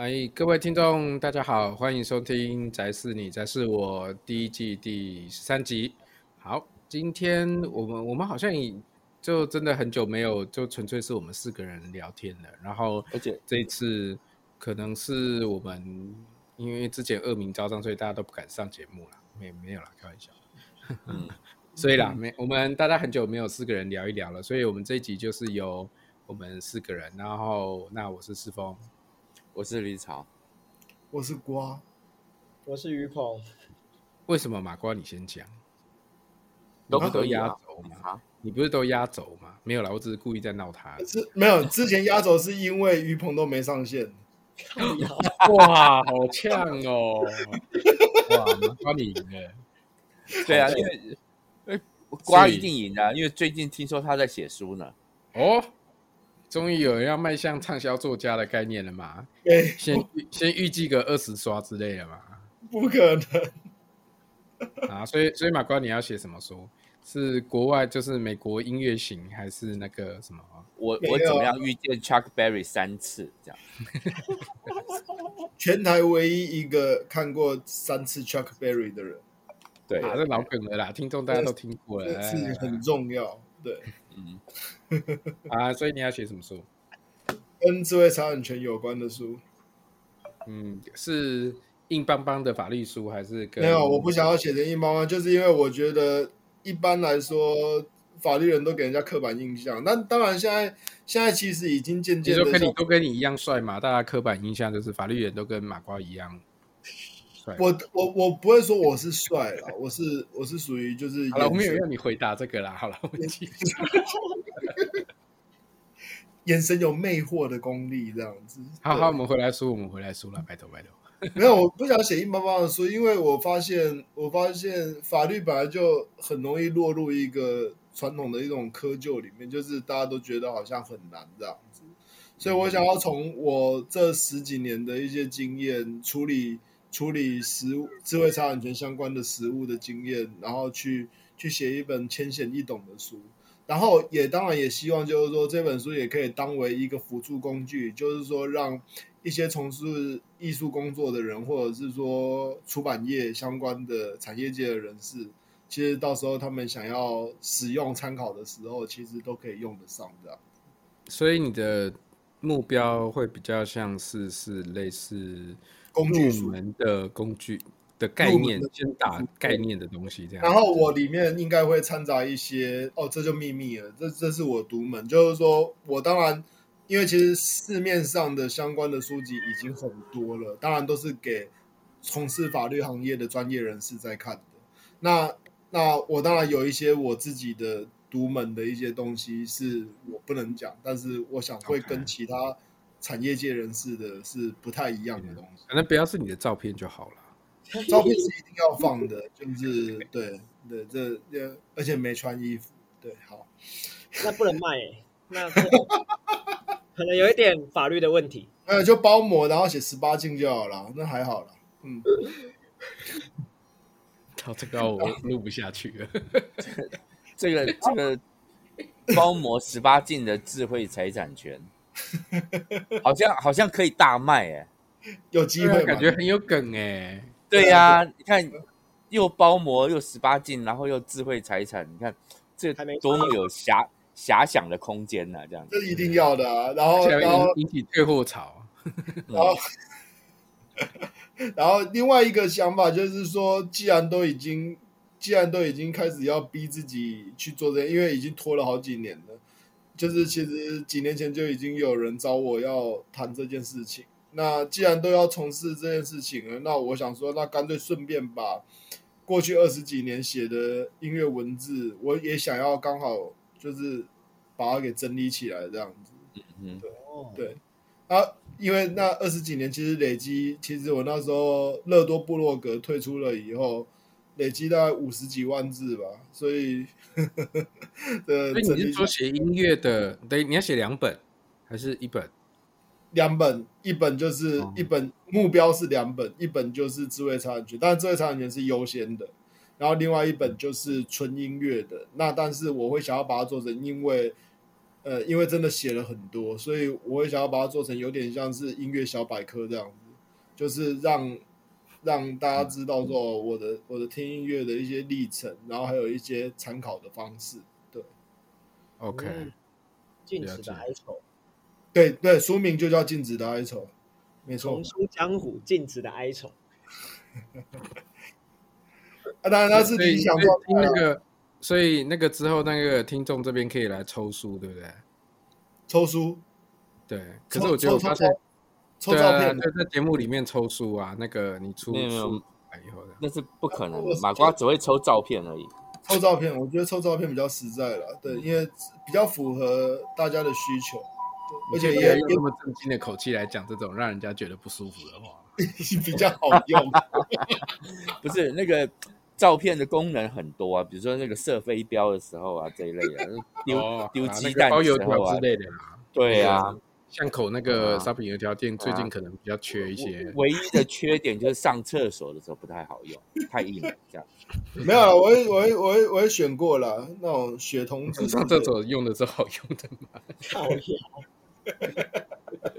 哎，各位听众，大家好，欢迎收听《宅是你，宅是我》第一季第十三集。好，今天我们我们好像就真的很久没有，就纯粹是我们四个人聊天了。然后，而且这一次可能是我们因为之前恶名昭彰，所以大家都不敢上节目了。没没有啦，开玩笑。嗯，所以啦，没我们大家很久没有四个人聊一聊了，所以我们这一集就是由我们四个人。然后，那我是四峰，我是李草，我是瓜，我是于鹏。为什么马瓜你先讲？都不都压轴吗？你不是都压轴吗？没有啦，我只是故意在闹他。是没有，之前压轴是因为于鹏都没上线。哇，好呛哦！哇，瓜你赢了。对啊，因为瓜一定赢啊，因为最近听说他在写书呢。哦，终于有人要迈向畅销作家的概念了嘛？先先预计个二十刷之类的嘛？不可能啊！所以所以马瓜你要写什么书？是国外就是美国音乐型，还是那个什么？我我怎么样遇见 Chuck Berry 三次这样？全台唯一一个看过三次 Chuck Berry 的人。对，啊，这老梗了啦，听众大家都听过了，是很重要。对，嗯，啊，所以你要写什么书？跟智慧财产权有关的书。嗯，是硬邦邦的法律书还是跟？没有，我不想要写成硬邦邦，就是因为我觉得一般来说，法律人都给人家刻板印象。那当然，现在现在其实已经渐渐的，跟你都跟你一样帅嘛，大家刻板印象就是法律人都跟马瓜一样。我我我不会说我是帅了，我是我是属于就是。好了，我没有让你回答这个啦。好了，我们继续。眼神有魅惑的功力，这样子。好好，我们回来说，我们回来说了，拜托拜托。没有，我不想写硬邦邦的书，因为我发现，我发现法律本来就很容易落入一个传统的一种窠臼里面，就是大家都觉得好像很难这样子。所以我想要从我这十几年的一些经验处理。处理实物、智慧财产权相关的实务的经验，然后去去写一本浅显易懂的书，然后也当然也希望就是说这本书也可以当为一个辅助工具，就是说让一些从事艺术工作的人，或者是说出版业相关的产业界的人士，其实到时候他们想要使用参考的时候，其实都可以用得上的。所以你的目标会比较像是是类似。工具入门的工具的概念，先打概念的东西这样。然后我里面应该会掺杂一些哦，这就秘密了。这这是我独门，就是说我当然，因为其实市面上的相关的书籍已经很多了，当然都是给从事法律行业的专业人士在看的。那那我当然有一些我自己的独门的一些东西是我不能讲，但是我想会跟其他。产业界人士的是不太一样的东西，反正不要是你的照片就好了。照片是一定要放的，就是对对这而且没穿衣服，对，好，那不能卖、欸，那可能有一点法律的问题。呃，就包膜，然后写十八禁就好了，那还好了。嗯，到这个我录不下去了。这个这个包膜十八禁的智慧财产权。好像好像可以大卖哎，有机会感觉很有梗哎。对呀，你看又包膜又十八禁，然后又智慧财产，你看这多么有遐遐想的空间呢？这样这是一定要的啊。然后然后引起退货潮，然后 然后另外一个想法就是说，既然都已经既然都已经开始要逼自己去做这，因为已经拖了好几年了。就是其实几年前就已经有人找我要谈这件事情。那既然都要从事这件事情了，那我想说，那干脆顺便把过去二十几年写的音乐文字，我也想要刚好就是把它给整理起来，这样子。嗯，对对。啊，因为那二十几年其实累积，其实我那时候乐多部落格退出了以后，累积大概五十几万字吧，所以。对，所以你是说写音乐的？对，你要写两本还是一本？两本，一本就是一本，目标是两本，一本就是智慧财产权，但是智慧财产权是优先的。然后另外一本就是纯音乐的。那但是我会想要把它做成，因为呃，因为真的写了很多，所以我会想要把它做成有点像是音乐小百科这样子，就是让让大家知道说我的我的听音乐的一些历程，然后还有一些参考的方式。对，OK，禁止的哀愁，对对，书名就叫《禁止的哀愁》，没错，重出江湖，禁止的哀愁。啊，当然他是理想状态那个。所以那个之后，那个听众这边可以来抽书，对不对？抽书，对。可是我觉得我发现，抽照片，在在节目里面抽书啊，那个你出书以后的，那是不可能的。马瓜只会抽照片而已。抽照片，我觉得抽照片比较实在了，对，因为比较符合大家的需求，而且也用那么正经的口气来讲这种让人家觉得不舒服的话，比较好用。不是那个。照片的功能很多啊，比如说那个射飞镖的时候啊，这一类的丢丢鸡蛋的时候啊，之类的啊。对啊，巷口那个烧饼油条店最近可能比较缺一些。唯一的缺点就是上厕所的时候不太好用，太硬了这样。没有，我也我也我也我也选过了那种血童子上厕所用的时候好用的吗？好用。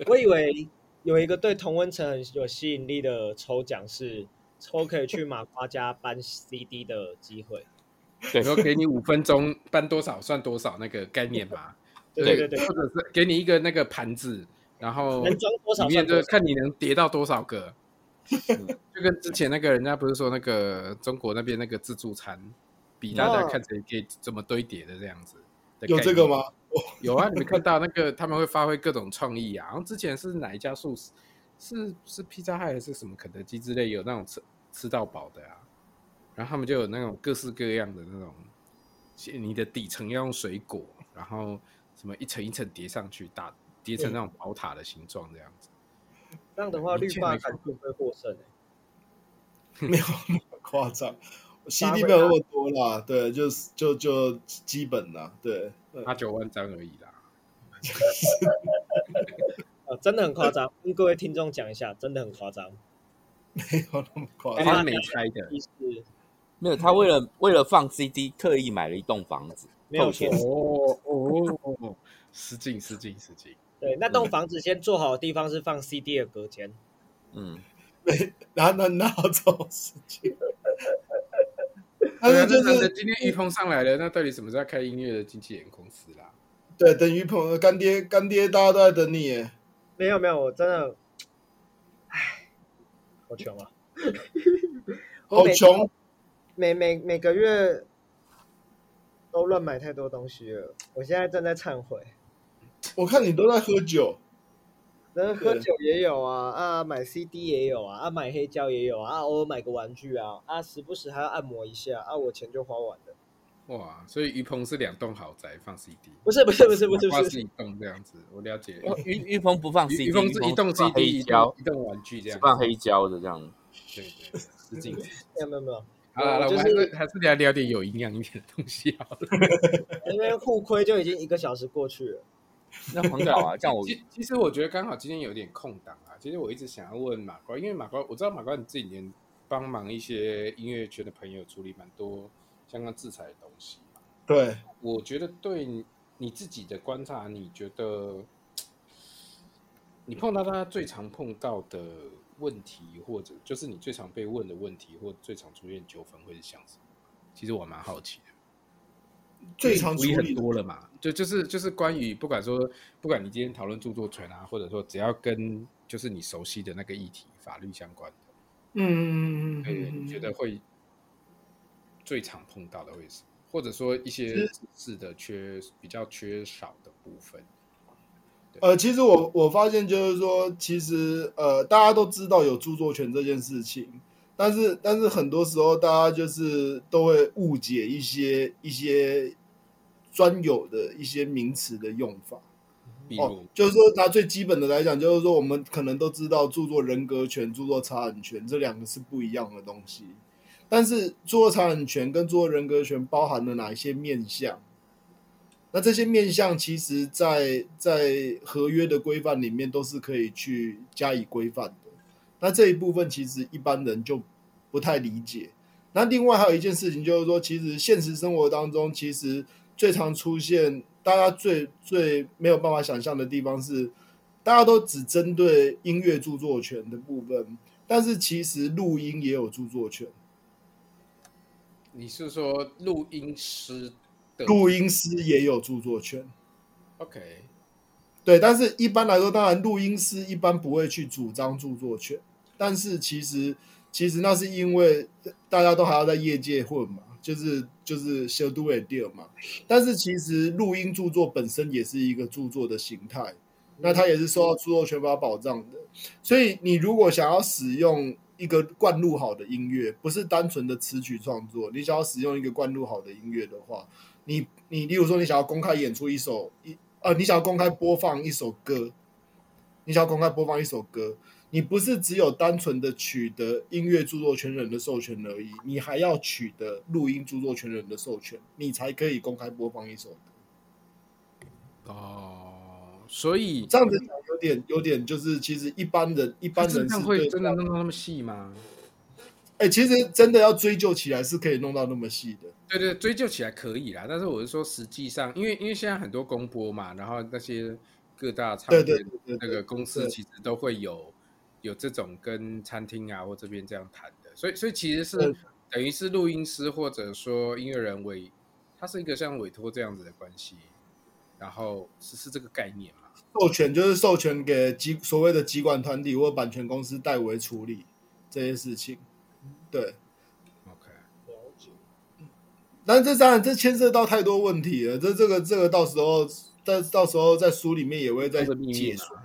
我以为有一个对同温层很有吸引力的抽奖是。抽可以去马瓜家搬 CD 的机会，对，说给你五分钟搬多少算多少那个概念嘛，对对对，对，或者是给你一个那个盘子，然后能装多少，里面就看你能叠到多少个，就跟之前那个人家不是说那个中国那边那个自助餐，比大家看谁可以怎么堆叠的这样子，有这个吗？有啊，你们看到那个他们会发挥各种创意啊，然后之前是哪一家素食？是是披萨还是什么肯德基之类有那种吃吃到饱的啊，然后他们就有那种各式各样的那种，你的底层要用水果，然后什么一层一层叠上去，打叠成那种宝塔的形状这样子。这样的话，绿霸感会不会获胜？没有那么夸张，CD 没有那么多啦，对，就是就就基本啦，对，八九万张而已啦。真的很夸张，跟各位听众讲一下，真的很夸张，没有那么夸张，他没拆的，没有，他为了为了放 CD，特意买了一栋房子，没有钱哦哦，失敬失敬失敬，对，那栋房子先做好的地方是放 CD 的隔间，嗯，没，哪哪哪有这种事情？但是就是今天玉鹏上来了，那到底什么时候开音乐的经纪人公司啦？对，等于鹏干爹干爹，大家都在等你耶。没有没有，我真的，唉，好穷啊！好穷，每每每个月都乱买太多东西了。我现在正在忏悔。我看你都在喝酒，那喝酒也有啊，啊，买 CD 也有啊，啊，买黑胶也有啊，偶尔买个玩具啊，啊，时不时还要按摩一下，啊，我钱就花完了。哇，所以于鹏是两栋豪宅放 CD，不是不是不是不是不是一栋这样子，我了解。于于鹏不放 CD，于鹏是一栋 CD 一栋一栋玩具这样，放黑胶的这样。对对，失敬。没有没有没有。好了，我们还是还是聊聊点有营养一点的东西好了。因为互亏就已经一个小时过去了，那很好啊。这样我其其实我觉得刚好今天有点空档啊。其实我一直想要问马哥，因为马哥我知道马哥你这几年帮忙一些音乐圈的朋友处理蛮多。相关制裁的东西，对，我觉得对你自己的观察，你觉得你碰到他最常碰到的问题，或者就是你最常被问的问题，或最常出现纠纷，会是像什么？其实我蛮好奇的。最常处理很多了嘛，就就是就是关于不管说，不管你今天讨论著作权啊，或者说只要跟就是你熟悉的那个议题法律相关的，嗯嗯嗯嗯，你觉得会？最常碰到的会是，或者说一些字的缺比较缺少的部分。呃，其实我我发现就是说，其实呃，大家都知道有著作权这件事情，但是但是很多时候大家就是都会误解一些一些专有的一些名词的用法。哦，就是说拿最基本的来讲，就是说我们可能都知道著作人格权、著作财产权这两个是不一样的东西。但是著作财产权跟著作人格权包含了哪一些面向？那这些面向其实在，在合约的规范里面都是可以去加以规范的。那这一部分其实一般人就不太理解。那另外还有一件事情就是说，其实现实生活当中，其实最常出现大家最最没有办法想象的地方是，大家都只针对音乐著作权的部分，但是其实录音也有著作权。你是说录音师？录音师也有著作权。OK，对，但是一般来说，当然录音师一般不会去主张著作权，但是其实其实那是因为大家都还要在业界混嘛，就是就是小度也 deal 嘛。但是其实录音著作本身也是一个著作的形态，那它也是受到著作权法保障的。所以你如果想要使用一个灌录好的音乐，不是单纯的词曲创作，你想要使用一个灌录好的音乐的话，你你例如说你想要公开演出一首一。呃，你想要公开播放一首歌，你想要公开播放一首歌，你不是只有单纯的取得音乐著作权人的授权而已，你还要取得录音著作权人的授权，你才可以公开播放一首歌。哦，所以这样子讲有点有点就是，其实一般人一般人是会真的弄到那么细吗？哎、欸，其实真的要追究起来是可以弄到那么细的。对对，追究起来可以啦，但是我是说，实际上，因为因为现在很多公播嘛，然后那些各大唱片那个公司其实都会有有这种跟餐厅啊或这边这样谈的，所以所以其实是等于是录音师或者说音乐人委，他是一个像委托这样子的关系，然后是是这个概念嘛？授权就是授权给机所谓的机管团体或版权公司代为处理这些事情，对。但这当然，这牵涉到太多问题了。这这个这个到时候在到时候在书里面也会再解说。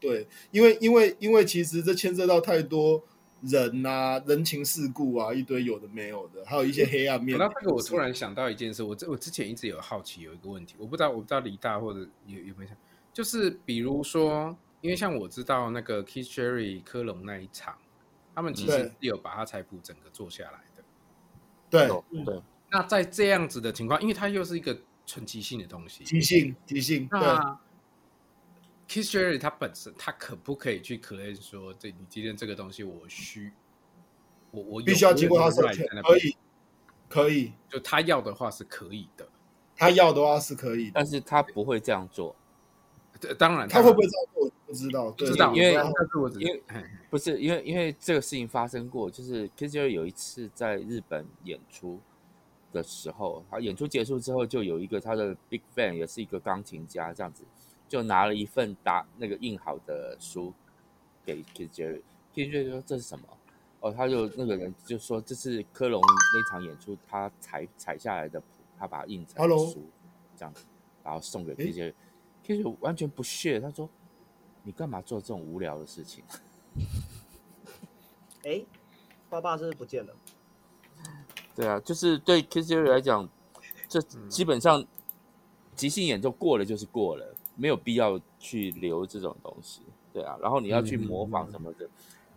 对，因为因为因为其实这牵涉到太多人啊、人情世故啊，一堆有的没有的，还有一些黑暗面。那这个我突然想到一件事，我这我之前一直有好奇，有一个问题，我不知道我不知道李大或者有有没有想，就是比如说，因为像我知道那个 Keith Jarrett 科隆那一场，他们其实是有把它采谱整个做下来的。对对。对那在这样子的情况，因为它又是一个纯即兴的东西，即兴即兴。那 Keith Jarrett 他本身他可不可以去 claim 说，这你今天这个东西我需我我必须要经过他授权，可以可以，就他要的话是可以的，他要的话是可以，但是他不会这样做。当然，他会不会这样做？不知道，不知道，因为因为不是因为因为这个事情发生过，就是 Jarrett 有一次在日本演出。的时候，他演出结束之后，就有一个他的 big fan，也是一个钢琴家，这样子就拿了一份打那个印好的书给 Jarrett。Keith Jarrett 说这是什么？哦，他就那个人就说这是科隆那场演出他采采下来的谱，他把它印成书这样子，然后送给 Jarrett。Keith Jarrett 完全不屑，他说：“你干嘛做这种无聊的事情？” 哎，爸爸是不是不见了？对啊，就是对 Keith Jarrett 来讲，这基本上即兴演奏过了就是过了，没有必要去留这种东西。对啊，然后你要去模仿什么的，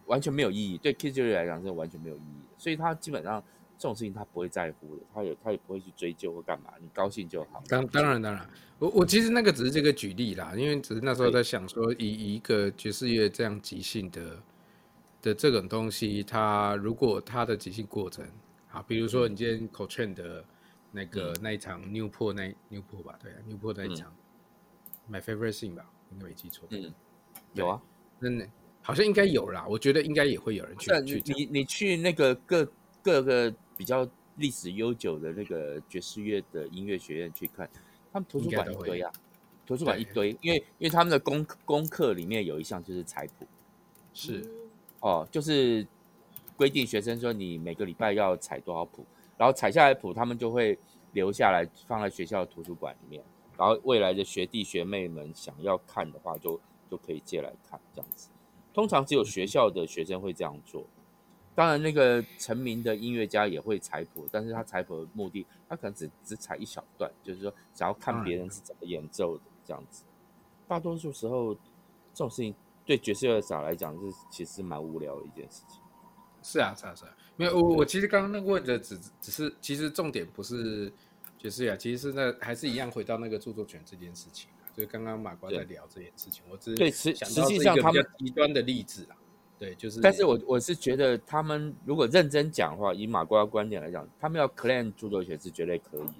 完全没有意义。对 Keith Jarrett 来讲，是完全没有意义。所以他基本上这种事情他不会在乎的，他也他也不会去追究或干嘛，你高兴就好。当当然当然，我我其实那个只是这个举例啦，因为只是那时候在想说，以以一个爵士乐这样即兴的的这种东西，它如果它的即兴过程。好，比如说你今天 Coltrane 的那个、嗯、那一场 Newport 那 Newport 吧，对啊，Newport 那一场、嗯、My Favorite Thing 吧，应该没记错。嗯，有啊，那好像应该有啦，我觉得应该也会有人去。去你你去那个各各个比较历史悠久的那个爵士乐的音乐学院去看，他们图书馆一堆啊，图书馆一堆，因为因为他们的功功课里面有一项就是采谱，是哦，就是。规定学生说，你每个礼拜要采多少谱，然后采下来谱，他们就会留下来放在学校的图书馆里面，然后未来的学弟学妹们想要看的话就，就就可以借来看这样子。通常只有学校的学生会这样做，当然那个成名的音乐家也会采谱，但是他采谱的目的，他可能只只采一小段，就是说想要看别人是怎么演奏的这样子。大多数时候这种事情对爵士乐手来讲是其实蛮无聊的一件事情。是啊，是啊，是啊，没有我我其实刚刚那个问的只只是其实重点不是爵士乐，其实是那还是一样回到那个著作权这件事情啊，就是刚刚马瓜在聊这件事情，我只是对实实际上他们极端的例子啊，对，就是，但是我我是觉得他们如果认真讲的话，以马瓜的观点来讲，他们要 claim 著作权是绝对可以的，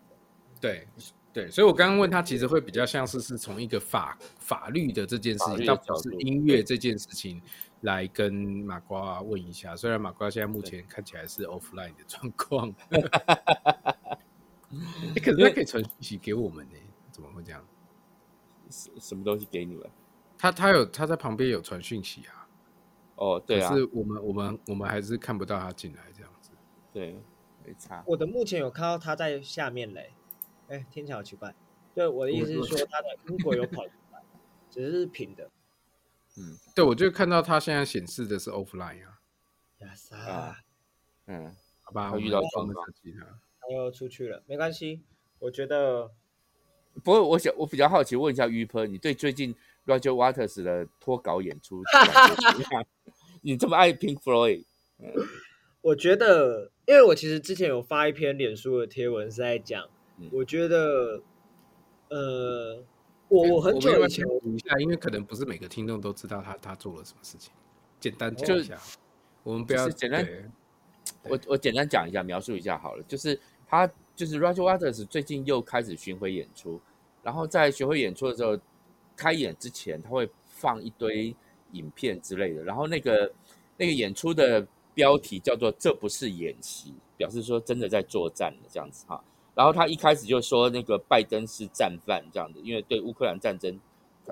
对，对，所以我刚刚问他，其实会比较像是是从一个法法律的这件事情，倒不是音乐这件事情来跟马瓜问一下。虽然马瓜现在目前看起来是 offline 的状况，可是他可以传讯息给我们呢？怎么会这样？什什么东西给你们？他他有他在旁边有传讯息啊。哦，对啊，可是我们我们我们还是看不到他进来这样子。对，没差。我的目前有看到他在下面嘞。哎，听起来好奇怪。对，我的意思是说，他的英国有跑出来，只是平的。嗯，对，我就看到他现在显示的是 offline 啊。呀塞，嗯，好吧，我遇到状况，他又出去了，没关系。我觉得，不过我想，我比较好奇，问一下于鹏，你对最近 Roger Waters 的脱稿演出，你这么爱 Pink Floyd？我觉得，因为我其实之前有发一篇脸书的贴文，是在讲。我觉得，呃，我我很久以前读一下，因为可能不是每个听众都知道他他做了什么事情，简单讲一下。我们不要简单，我我简单讲一下，描述一下好了。就是他就是 Roger Waters 最近又开始巡回演出，然后在巡回演出的时候，开演之前他会放一堆影片之类的，然后那个那个演出的标题叫做“这不是演习”，表示说真的在作战了这样子哈。然后他一开始就说那个拜登是战犯这样的，因为对乌克兰战争，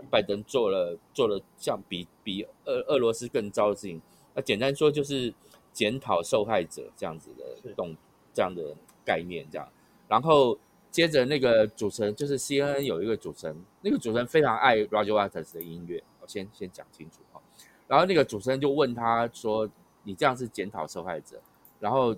拜登做了做了像比比俄俄罗斯更糟的事情。那简单说就是检讨受害者这样子的动这样的概念这样。然后接着那个主持人就是 CNN 有一个主持人，那个主持人非常爱 Roger Waters 的音乐，我先先讲清楚哈。然后那个主持人就问他说：“你这样是检讨受害者？”然后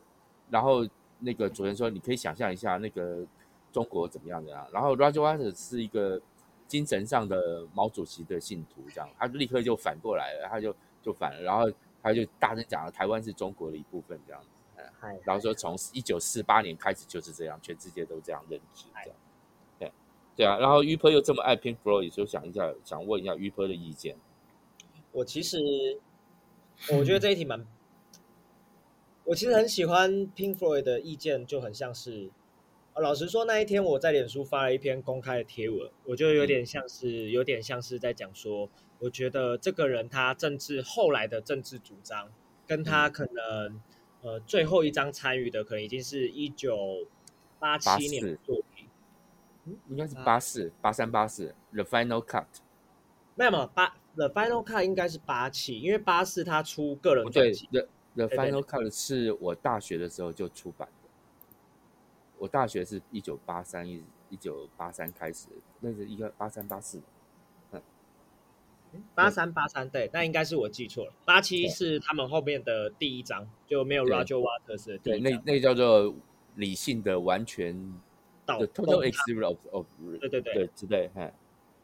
然后。那个主持人说：“你可以想象一下，那个中国怎么样的啊？”然后 Roger Waters 是一个精神上的毛主席的信徒，这样，他立刻就反过来了，他就就反了，然后他就大声讲了：“台湾是中国的一部分。”这样子，然后说从一九四八年开始就是这样，全世界都这样认知，这样，对对啊。然后于波又这么爱 Pink Floyd，就想一下，想问一下于波的意见。我其实我觉得这一题蛮。我其实很喜欢 Pink Floyd 的意见，就很像是，老实说，那一天我在脸书发了一篇公开的贴文，我就有点像是，有点像是在讲说，我觉得这个人他政治后来的政治主张，跟他可能呃最后一张参与的，可能已经是一九八七年的作品，嗯，应该是八四八三八四 The Final Cut，没有没有八 The Final Cut 应该是八七，因为八四他出个人专辑。The The Final Cut 是我大学的时候就出版的。我大学是一九八三一一九八三开始，那是一个八三八四。嗯，八三八三对，那应该是我记错了。八七是他们后面的第一章，就没有 Roger Waters 的第一章。对，那那叫做理性的完全到 Total Exhibition of of 对对对对之类。嗯，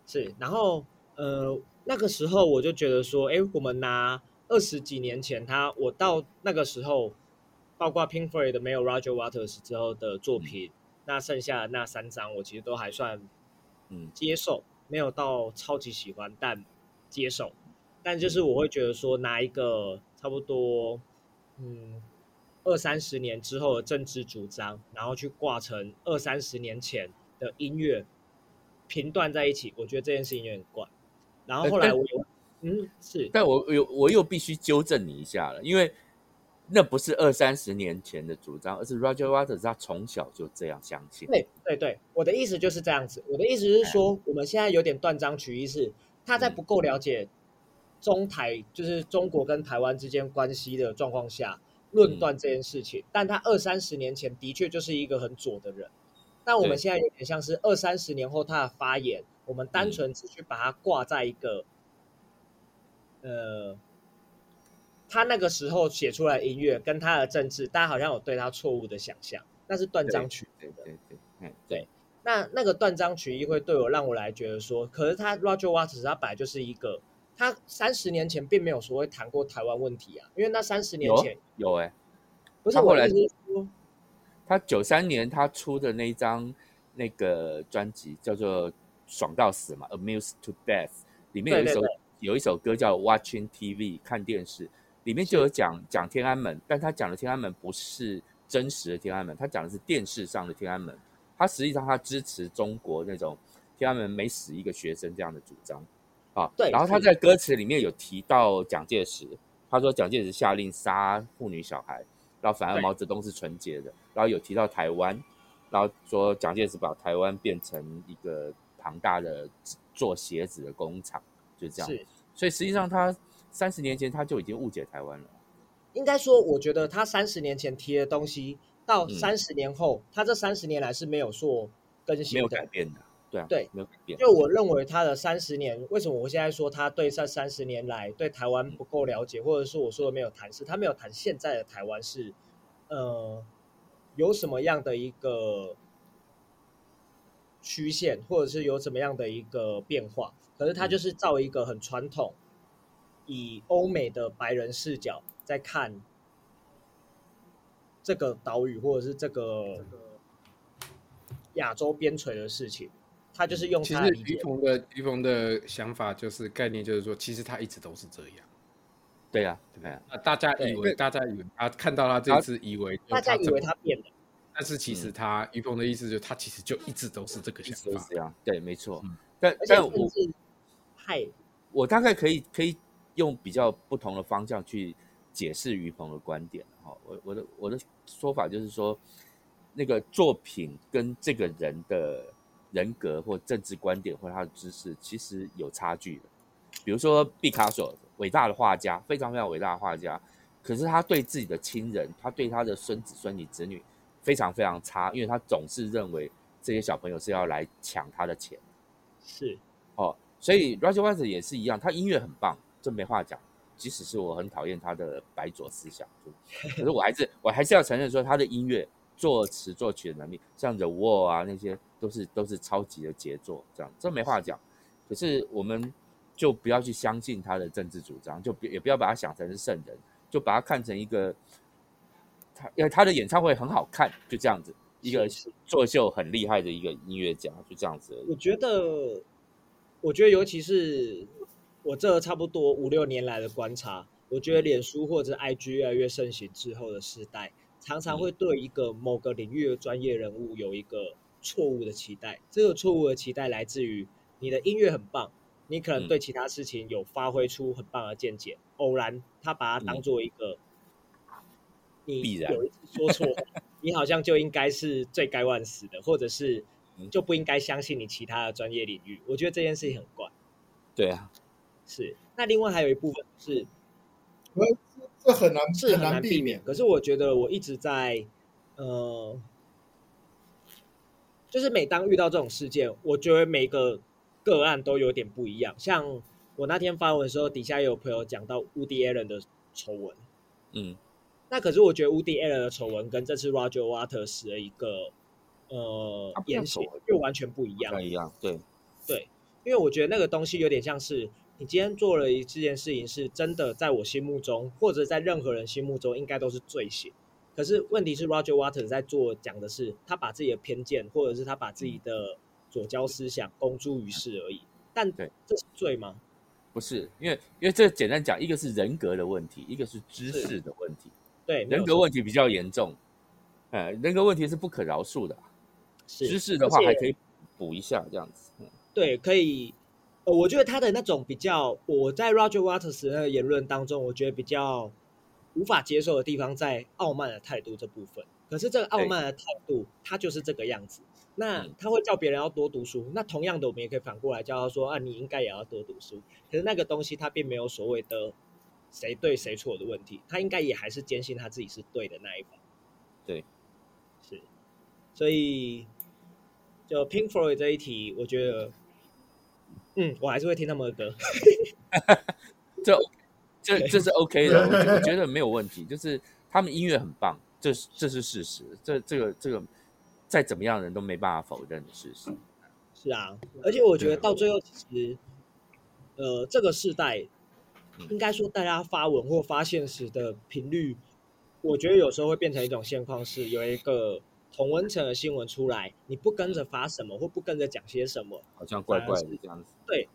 是。然后呃，那个时候我就觉得说，哎，我们拿。二十几年前，他我到那个时候，包括 Pink Floyd 的没有 Roger Waters 之后的作品，嗯、那剩下的那三张，我其实都还算嗯接受，没有到超级喜欢，但接受。但就是我会觉得说，拿一个差不多嗯二三十年之后的政治主张，然后去挂成二三十年前的音乐评断在一起，我觉得这件事情有点怪。然后后来我有。欸嗯，是，但我又我又必须纠正你一下了，因为那不是二三十年前的主张，而是 Roger Waters 他从小就这样相信。对对对，我的意思就是这样子。我的意思是说，嗯、我们现在有点断章取义，是他在不够了解中台，嗯、就是中国跟台湾之间关系的状况下论断这件事情。嗯、但他二三十年前的确就是一个很左的人，但我们现在有点像是二三十年后他的发言，我们单纯只去把它挂在一个。呃，他那个时候写出来音乐跟他的政治，大家好像有对他错误的想象，那是断章取义的。对对对，嗯，对。那那个断章取义会对我让我来觉得说，可是他 Roger Waters 他本来就是一个，他三十年前并没有说会谈过台湾问题啊，因为那三十年前有哎，欸、不是我来说，他九三年他出的那一张那个专辑叫做《爽到死》嘛，《Amused to Death》里面有一首。有一首歌叫《Watching TV》，看电视，里面就有讲讲天安门，但他讲的天安门不是真实的天安门，他讲的是电视上的天安门。他实际上他支持中国那种天安门每死一个学生这样的主张啊。对。然后他在歌词里面有提到蒋介石，他说蒋介石下令杀妇女小孩，然后反而毛泽东是纯洁的。然后有提到台湾，然后说蒋介石把台湾变成一个庞大的做鞋子的工厂，就这样。是。所以实际上他三十年前他就已经误解台湾了。应该说，我觉得他三十年前提的东西，到三十年后，嗯、他这三十年来是没有做更新的，没有改变的。对啊，对，没有改变。就我认为他的三十年，为什么我现在说他对这三十年来对台湾不够了解，或者是我说的没有谈，是他没有谈现在的台湾是，呃，有什么样的一个曲线，或者是有怎么样的一个变化？可是他就是照一个很传统，以欧美的白人视角。在看这个岛屿或者是这个亚洲边陲的事情，他就是用他的。其实于鹏的于鹏的想法就是概念，就是说，其实他一直都是这样。对呀，对呀。啊，大家以为，大家以为他看到他这次以为，大家以为他变了，但是其实他于鹏的意思就是，他其实就一直都是这个想法。这样，对，没错。但但我嗨，我大概可以可以用比较不同的方向去。解释于鹏的观点哈，我我的我的说法就是说，那个作品跟这个人的人格或政治观点或他的知识其实有差距的。比如说毕卡索，伟大的画家，非常非常伟大的画家，可是他对自己的亲人，他对他的孙子孙女子女非常非常差，因为他总是认为这些小朋友是要来抢他的钱。是哦，所以 Roger Waters 也是一样，他音乐很棒，这没话讲。即使是我很讨厌他的白左思想，可是我还是我还是要承认说他的音乐作词作曲的能力，像 The Wall 啊那些都是都是超级的杰作，这样这没话讲。可是我们就不要去相信他的政治主张，就也不要把他想成是圣人，就把他看成一个他因为他的演唱会很好看，就这样子一个作秀很厉害的一个音乐家，就这样子。我觉得，我觉得尤其是。我这差不多五六年来的观察，我觉得脸书或者 IG 越来越盛行之后的时代，常常会对一个某个领域的专业人物有一个错误的期待。这个错误的期待来自于你的音乐很棒，你可能对其他事情有发挥出很棒的见解，偶然他把它当做一个，你有一次说错，你好像就应该是罪该万死的，或者是就不应该相信你其他的专业领域。我觉得这件事情很怪。对啊。是，那另外还有一部分是，这很难，是很难避免。可是我觉得我一直在，呃，就是每当遇到这种事件，我觉得每个个案都有点不一样。像我那天发文的时候，底下也有朋友讲到 Woody Allen 的丑闻，嗯，那可是我觉得 Woody Allen 的丑闻跟这次 Roger Waters 的一个呃言行又完全不一样，不一样，对对，因为我觉得那个东西有点像是。你今天做了一这件事情，是真的在我心目中，或者在任何人心目中，应该都是罪行。可是问题是，Roger Waters 在做讲的是，他把自己的偏见，或者是他把自己的左交思想公诸于世而已。但对，这是罪吗？不是，因为因为这简单讲，一个是人格的问题，一个是知识的问题。对，人格问题比较严重。哎，人格问题是不可饶恕的。是，知识的话还可以补一下这样子。对，可以。呃，我觉得他的那种比较，我在 Roger Waters 那个言论当中，我觉得比较无法接受的地方在傲慢的态度这部分。可是这个傲慢的态度，他就是这个样子。那他会叫别人要多读书，那同样的，我们也可以反过来叫他说啊，你应该也要多读书。可是那个东西，他并没有所谓的谁对谁错的问题，他应该也还是坚信他自己是对的那一方。对，是。所以，就 Pink Floyd 这一题，我觉得。嗯，我还是会听他们的歌，这 这这是 OK 的，我我觉得没有问题，就是他们音乐很棒，这是这是事实，这这个这个再怎么样的人都没办法否认的事实。是啊，而且我觉得到最后，其实，呃，这个世代应该说大家发文或发现时的频率，我觉得有时候会变成一种现况，是有一个。同温层的新闻出来，你不跟着发什么，或不跟着讲些什么，好像怪怪的这样子。对，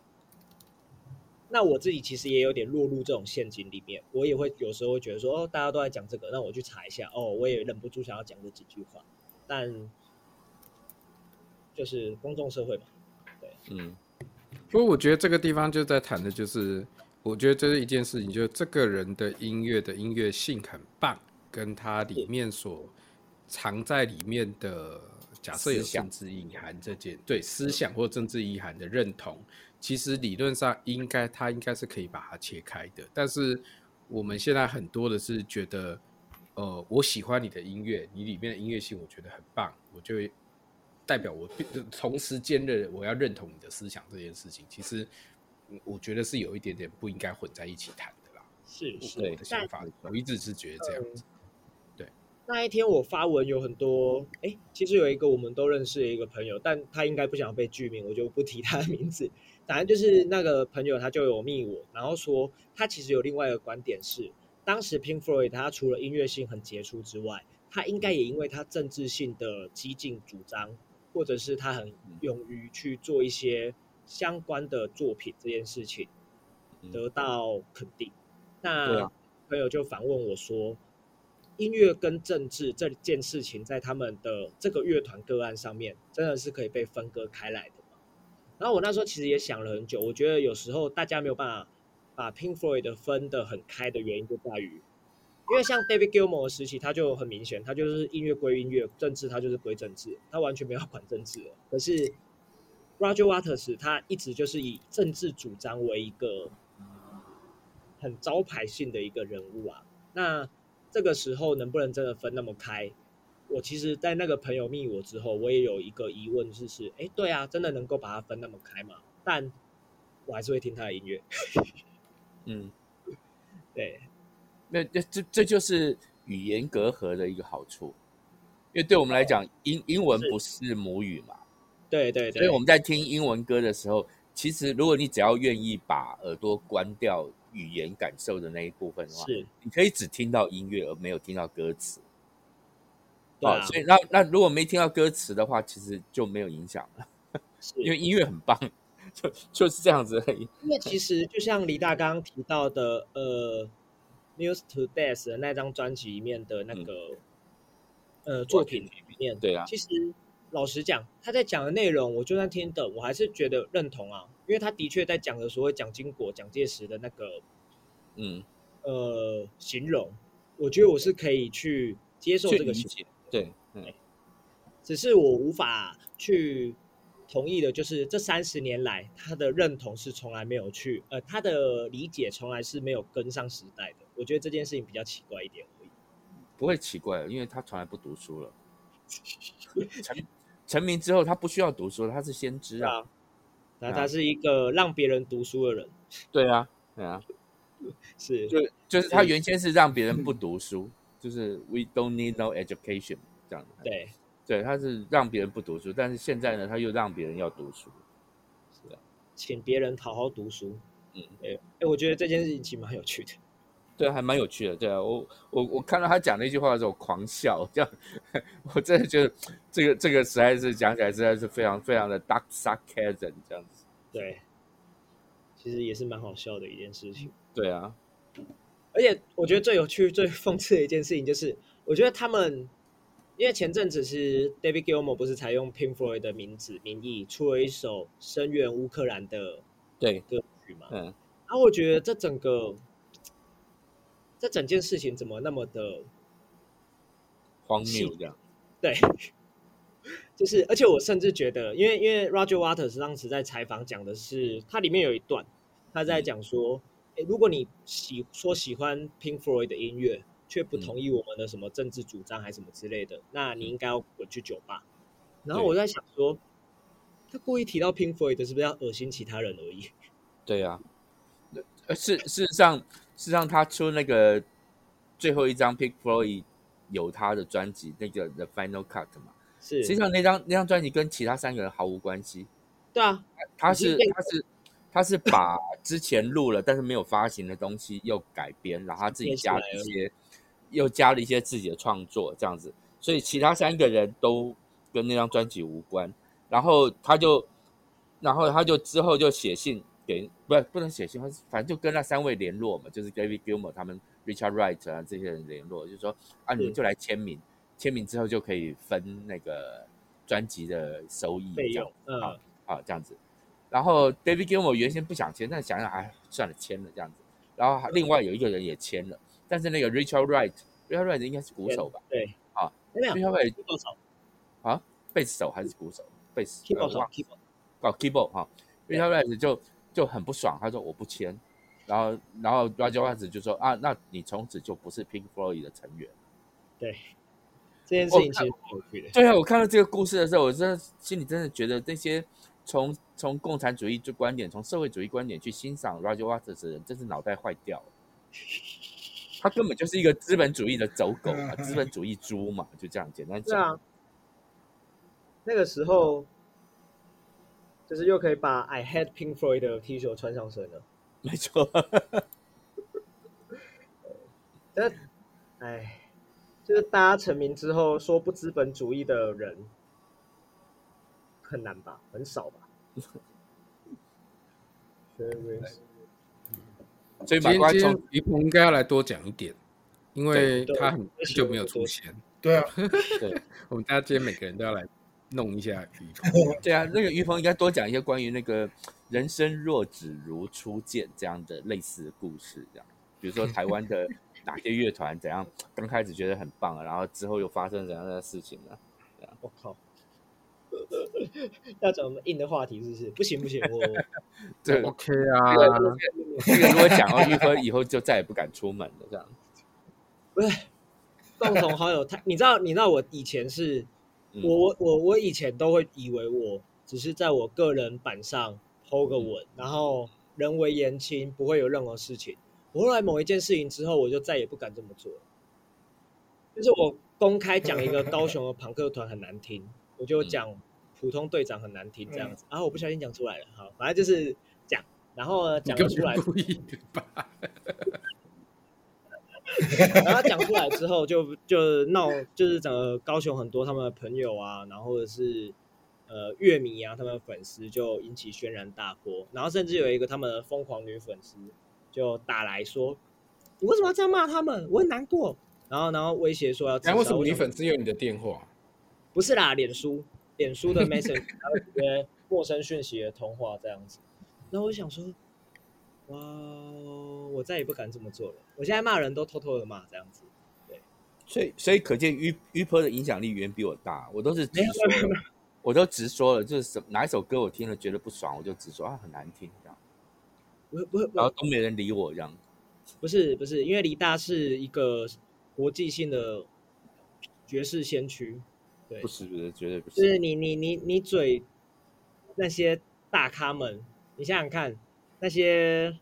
那我自己其实也有点落入这种陷阱里面，我也会有时候会觉得说，哦，大家都在讲这个，那我去查一下，哦，我也忍不住想要讲这几句话。但就是公众社会嘛。对，嗯。不过我觉得这个地方就在谈的就是，我觉得这是一件事情，就是这个人的音乐的音乐性很棒，跟他里面所藏在里面的假设有政治意涵这件，对思想或政治意涵的认同，其实理论上应该他应该是可以把它切开的。但是我们现在很多的是觉得，呃，我喜欢你的音乐，你里面的音乐性我觉得很棒，我就。代表我同时兼任我要认同你的思想这件事情，其实我觉得是有一点点不应该混在一起谈的啦。是，是我的想法，我一直是觉得这样子。对，那一天我发文有很多，哎，其实有一个我们都认识的一个朋友，但他应该不想被具名，我就不提他的名字。反正就是那个朋友，他就有密我，然后说他其实有另外一个观点是，当时 Pink Floyd 他除了音乐性很杰出之外，他应该也因为他政治性的激进主张。或者是他很勇于去做一些相关的作品这件事情得到肯定，那朋友就反问我说：“音乐跟政治这件事情在他们的这个乐团个案上面真的是可以被分割开来的吗？”然后我那时候其实也想了很久，我觉得有时候大家没有办法把 Pink Floyd 分得很开的原因就在于。因为像 David Gilmour 的时期，他就很明显，他就是音乐归音乐，政治他就是归政治，他完全没有管政治。可是 Roger Waters 他一直就是以政治主张为一个很招牌性的一个人物啊。那这个时候能不能真的分那么开？我其实，在那个朋友密我之后，我也有一个疑问，就是，哎，对啊，真的能够把它分那么开吗？但我还是会听他的音乐。嗯，对。那这这这就是语言隔阂的一个好处，因为对我们来讲，英英文不是母语嘛，对对对，所以我们在听英文歌的时候，其实如果你只要愿意把耳朵关掉语言感受的那一部分的话，是，你可以只听到音乐而没有听到歌词。对啊，所以那那如果没听到歌词的话，其实就没有影响了，因为音乐很棒，就就是这样子而已。因为其实就像李大刚提到的，呃。News to Death 的那张专辑里面的那个、嗯、呃作品里面，对啊，其实老实讲，他在讲的内容，我就算听懂，我还是觉得认同啊，因为他的确在讲的所谓蒋经国、蒋介石的那个，嗯呃形容，我觉得我是可以去接受这个形容，对，嗯，只是我无法去。同意的，就是这三十年来，他的认同是从来没有去，呃，他的理解从来是没有跟上时代的。我觉得这件事情比较奇怪一点而已。不会奇怪，因为他从来不读书了。成成名之后，他不需要读书了，他是先知啊。那他是一个让别人读书的人。对啊，对啊，是，就就是他原先是让别人不读书，就是 We don't need no education 这样。对。对，他是让别人不读书，但是现在呢，他又让别人要读书，是的，请别人好好读书。嗯，哎，哎，我觉得这件事情其实蛮有趣的。对，还蛮有趣的。对啊，我我我看到他讲那句话的时候，狂笑，这样，我真的觉得这个这个实在是讲起来实在是非常非常的 dark sarcasm 这样子。对，其实也是蛮好笑的一件事情。对啊，而且我觉得最有趣、最讽刺的一件事情就是，我觉得他们。因为前阵子是 David Gilmour 不是采用 Pink Floyd 的名字名义出了一首声援乌克兰的对歌曲嘛？嗯，然后我觉得这整个这整件事情怎么那么的荒谬？这样对，就是而且我甚至觉得，因为因为 Roger Waters 当时在采访讲的是，他里面有一段他在讲说，哎、嗯，如果你喜说喜欢 Pink Floyd 的音乐。却不同意我们的什么政治主张还什么之类的，那你应该要滚去酒吧。然后我在想说，他故意提到 Pink Floyd 是不是要恶心其他人而已？对呀、啊，事事实上，事实上他出那个最后一张 Pink Floyd 有他的专辑，那个 The Final Cut 嘛，是实际上那张那张专辑跟其他三个人毫无关系。对啊，他是他是他是把之前录了但是没有发行的东西又改编，然后他自己加了一些。又加了一些自己的创作，这样子，所以其他三个人都跟那张专辑无关。然后他就，然后他就之后就写信给，不是不能写信，反正就跟那三位联络嘛，就是 David Gilmour 他们，Richard Wright 啊这些人联络，就是说啊，你们就来签名，签名之后就可以分那个专辑的收益费用，嗯，啊这样子。然后 David Gilmour 原先不想签，但想想哎算了签了这样子。然后另外有一个人也签了，但是那个 Richard Wright，Richard Wright 应该是鼓手吧？对，啊，Richard Wright 鼓手啊，贝斯手还是鼓手？贝斯，keyboard 手，keyboard，哦，keyboard 哈，Richard Wright 就就很不爽，他说我不签。然后，然后 Roger Waters 就说啊，那你从此就不是 Pink Floyd 的成员。对，这件事情其实很有趣的。对啊，我看到这个故事的时候，我真的心里真的觉得，那些从从共产主义就观点，从社会主义观点去欣赏 Roger Waters 的人，真是脑袋坏掉了。他根本就是一个资本主义的走狗啊，资本主义猪嘛，就这样简单讲。那个时候就是又可以把 I Hate Pink Floyd 的 T 恤穿上身了。没错，但，哎，就是大家成名之后说不资本主义的人很难吧，很少吧。所以马关从于鹏应该要来多讲一点，因为他很久没有出现。对啊，对，我们大家今天每个人都要来弄一下。对啊，那个于峰应该多讲一些关于那个。人生若只如初见这样的类似的故事，这样，比如说台湾的哪些乐团怎样，刚开始觉得很棒啊，然后之后又发生怎样的事情呢？我靠，要怎么硬的话题是不是？不行不行，我对 OK 啊。这个如果讲到玉芬以后就再也不敢出门了，这样。不是，共同好友他，你知道你知道我以前是，嗯、我我我以前都会以为我只是在我个人版上。hold 个稳，然后人为言轻，不会有任何事情。我后来某一件事情之后，我就再也不敢这么做了。就是我公开讲一个高雄的朋克团很难听，我就讲普通队长很难听这样子。然后我不小心讲出来了，好，反正就是讲，然后呢讲出来，故意的吧？然后讲出来之后就，就就闹，就是整个高雄很多他们的朋友啊，然后或者是。呃，乐迷啊，他们的粉丝就引起轩然大波，然后甚至有一个他们的疯狂女粉丝就打来说：“你为什么要这样骂他们？我很难过。”然后，然后威胁说要……那为什么女粉丝有你的电话？不是啦，脸书，脸书的 Messenger，还 有一些陌生讯息的通话这样子。然后我想说，哇，我再也不敢这么做了。我现在骂人都偷偷的骂这样子。对，所以所以可见 Yu-Yu 的影响力远比我大。我都是直说。我都直说了，就是什哪一首歌我听了觉得不爽，我就直说啊，很难听这样。不不，然后都没人理我这样。不是不是，因为李大是一个国际性的爵士先驱，对，不是不是绝对不是。就是你你你你嘴那些大咖们，你想想看那些，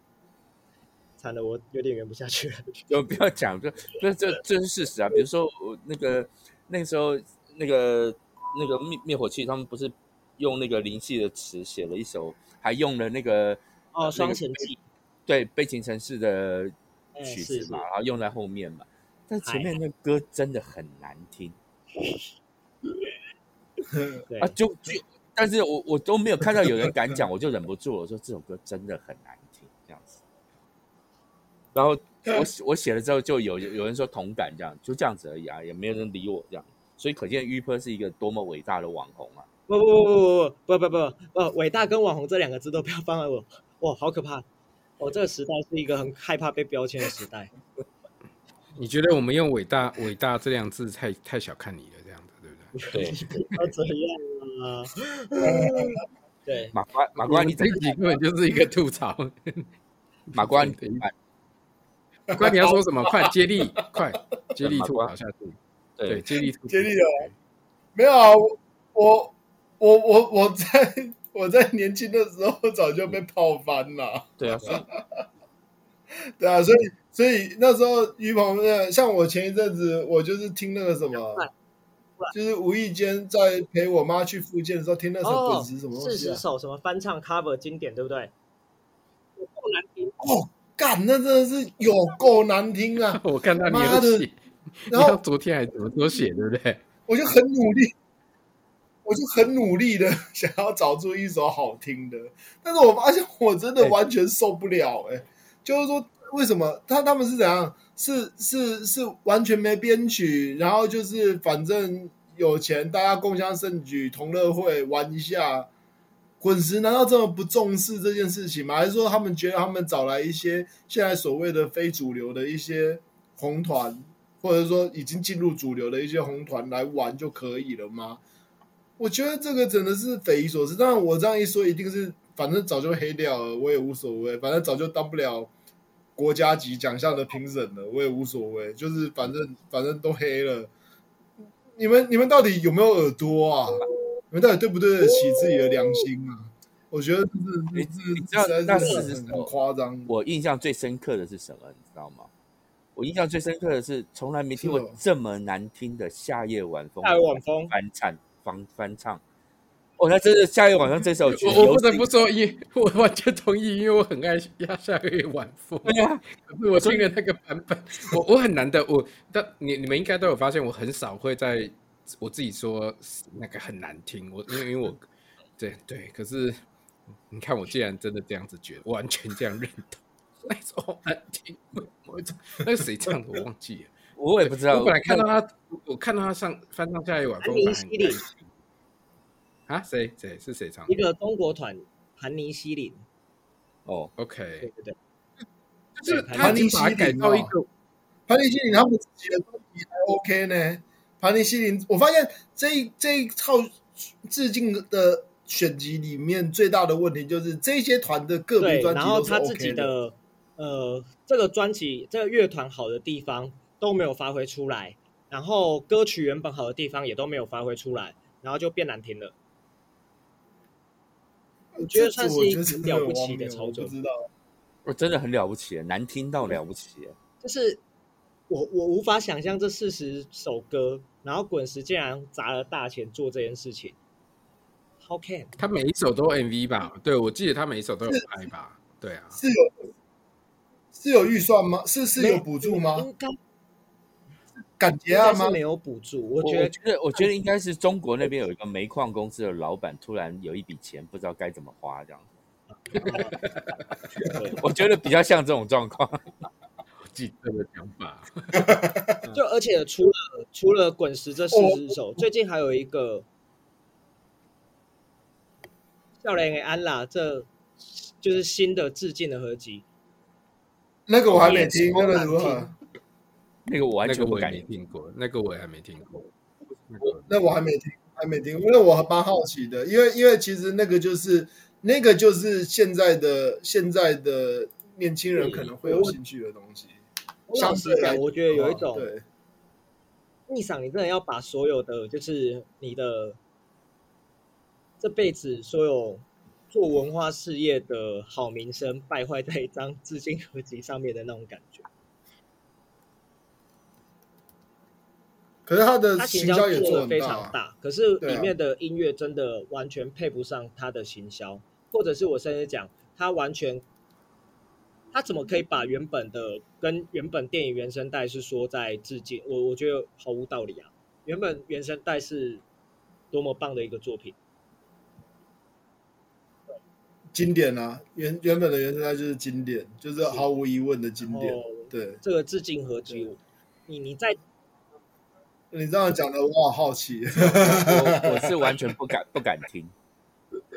惨的，我有点圆不下去了。就不要讲，就这这这是事实啊。比如说我那个那个时候那个。那个灭灭火器，他们不是用那个灵气的词写了一首，还用了那个哦双城记，对悲情城市的曲子嘛，然后用在后面嘛。但前面那歌真的很难听，啊就就，但是我我都没有看到有人敢讲，我就忍不住了，我说这首歌真的很难听这样子。然后我我写了之后，就有有人说同感这样，就这样子而已啊，也没有人理我这样。所以可见 Yu-Per 是一个多么伟大的网红啊！不不不不不不不不不，伟大跟网红这两个字都不要放在我，哇，好可怕！哦，这个时代是一个很害怕被标签的时代。你觉得我们用伟大伟大这两字太太小看你了，这样子对不对？对，要怎样啊？对，马瓜马瓜，你这集根本就是一个吐槽。马瓜，你等一下，马瓜，你要说什么？快接力，快接力吐槽下去。对，接力接力的，没有啊，我我我我我在我在年轻的时候早就被泡翻了。对啊，对啊，所以所以那时候于鹏，像我前一阵子，我就是听那个什么，就是无意间在陪我妈去复健的时候听那首滚石什么东西、啊，四十首什么翻唱 cover 经典，对不对？够难听哦，干，那真的是有够难听啊！我看到你有写。然后昨天还怎么多写，对不对？我就很努力，我就很努力的 想要找出一首好听的，但是我发现我真的完全受不了，哎，就是说为什么他他们是怎样？是是是完全没编曲，然后就是反正有钱，大家共襄盛举，同乐会玩一下。滚石难道这么不重视这件事情吗？还是说他们觉得他们找来一些现在所谓的非主流的一些红团，或者说已经进入主流的一些红团来玩就可以了吗？我觉得这个真的是匪夷所思。当然，我这样一说，一定是反正早就黑掉了，我也无所谓。反正早就当不了国家级奖项的评审了，我也无所谓。就是反正反正都黑了。你们你们到底有没有耳朵啊？你们到底对不对得起自己的良心啊？我觉得这是，你你知道那事实很夸张。我印象最深刻的是什么？你知道吗？我印象最深刻的是，从来没听过这么难听的《夏夜晚风》。夏夜晚风翻唱，翻翻唱。哦，那真的《夏夜晚上》这首曲，我不得不说，因我完全同意，因为我很爱《压夏夜晚风》。对啊，可是我听了那个版本，我我很难得，我但你你们应该都有发现，我很少会在。我自己说那个很难听，我因为因为我对对，可是你看我竟然真的这样子觉得，完全这样认同，那首好难听，我那个谁唱的我忘记了，我也不知道。我本来看到他，我看到他上翻唱夏夜晚风，盘尼西林啊，谁谁是谁唱的？一个中国团盘尼西林。哦，OK，对对对，就是他已经把它改到一个盘尼西林，他们自己的专辑还 OK 呢。盘尼西林，我发现这一这一套致敬的选集里面最大的问题就是这些团的个别专辑都 OK。然后他自己的呃，这个专辑这个乐团好的地方都没有发挥出来，然后歌曲原本好的地方也都没有发挥出来，然后就变难听了。我觉得算是一个很了不起的操作。我知道，我真的很了不起，难听到了不起，就是。我我无法想象这四十首歌，然后滚石竟然砸了大钱做这件事情。How can？他每一首都 MV 吧？对，我记得他每一首都有拍吧？对啊，是有是有预算吗？是是有补助吗？应该感觉啊吗？没有补助，我觉得我觉得我觉得应该是中国那边有一个煤矿公司的老板突然有一笔钱，不知道该怎么花这样。我觉得比较像这种状况。记得的想法，就而且除了除了滚石这四只手，最近还有一个笑脸给安啦，这就是新的致敬的合集。那个我还没听，那个如何？那个我完全我还没听过，那个我还没听过。那我还没听，还没听，因为我还蛮好奇的，因为因为其实那个就是那个就是现在的现在的年轻人可能会有兴趣的东西。相对来，我觉得有一种，对，逆赏，你真的要把所有的，就是你的这辈子所有做文化事业的好名声败坏在一张致敬合集上面的那种感觉。可是他的行销也做的非常大，可是里面的音乐真的完全配不上他的行销，或者是我甚至讲，他完全。他怎么可以把原本的跟原本电影原声带是说在致敬？我我觉得毫无道理啊！原本原声带是多么棒的一个作品，经典啊！原原本的原声带就是经典，就是毫无疑问的经典。对，这个致敬合集，你你在你这样讲的，我好好奇。我我是完全不敢 不敢听，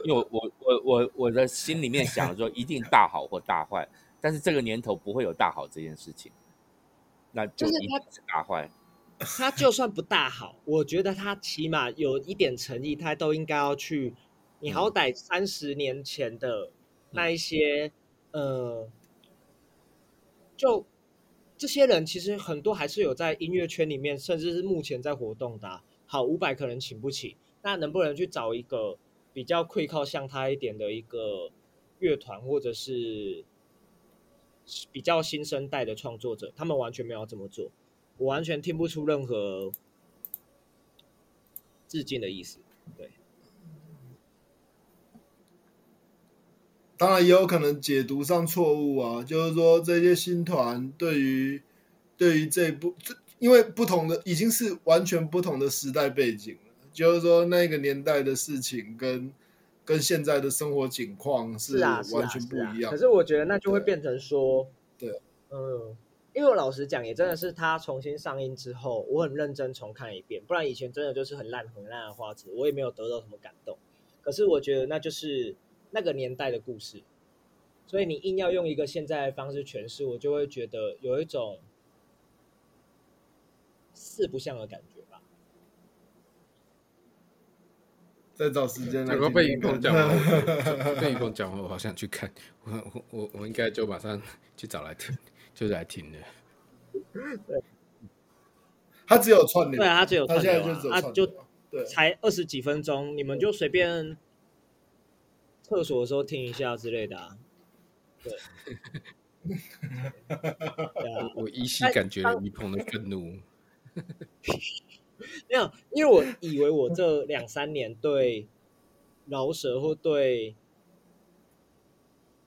因为我我我我我的心里面想说，一定大好或大坏。但是这个年头不会有大好这件事情，那就是他大坏。他就算不大好，我觉得他起码有一点诚意，他都应该要去。你好歹三十年前的那一些，嗯、呃，就这些人其实很多还是有在音乐圈里面，甚至是目前在活动的、啊。好，五百可能请不起，那能不能去找一个比较愧靠像他一点的一个乐团，或者是？比较新生代的创作者，他们完全没有这么做，我完全听不出任何致敬的意思。对，当然也有可能解读上错误啊，就是说这些新团对于对于这部，因为不同的已经是完全不同的时代背景了，就是说那个年代的事情跟。跟现在的生活景况是完全不一样。可是我觉得那就会变成说，对，嗯，因为我老实讲，也真的是他重新上映之后，我很认真重看一遍，不然以前真的就是很烂很烂的画质，我也没有得到什么感动。可是我觉得那就是那个年代的故事，所以你硬要用一个现在的方式诠释，我就会觉得有一种四不像的感觉吧。再找时间来。如果被雨鹏讲，被雨鹏讲，我好想去看，我我我我应该就马上去找来听。就是来听的，对，他只有串流，对啊，他只有串流，他现在就只有串流，啊，就才二十几分钟，你们就随便厕所的时候听一下之类的啊，对，对啊，我依稀感觉于鹏的愤怒，没有，因为我以为我这两三年对饶舌或对。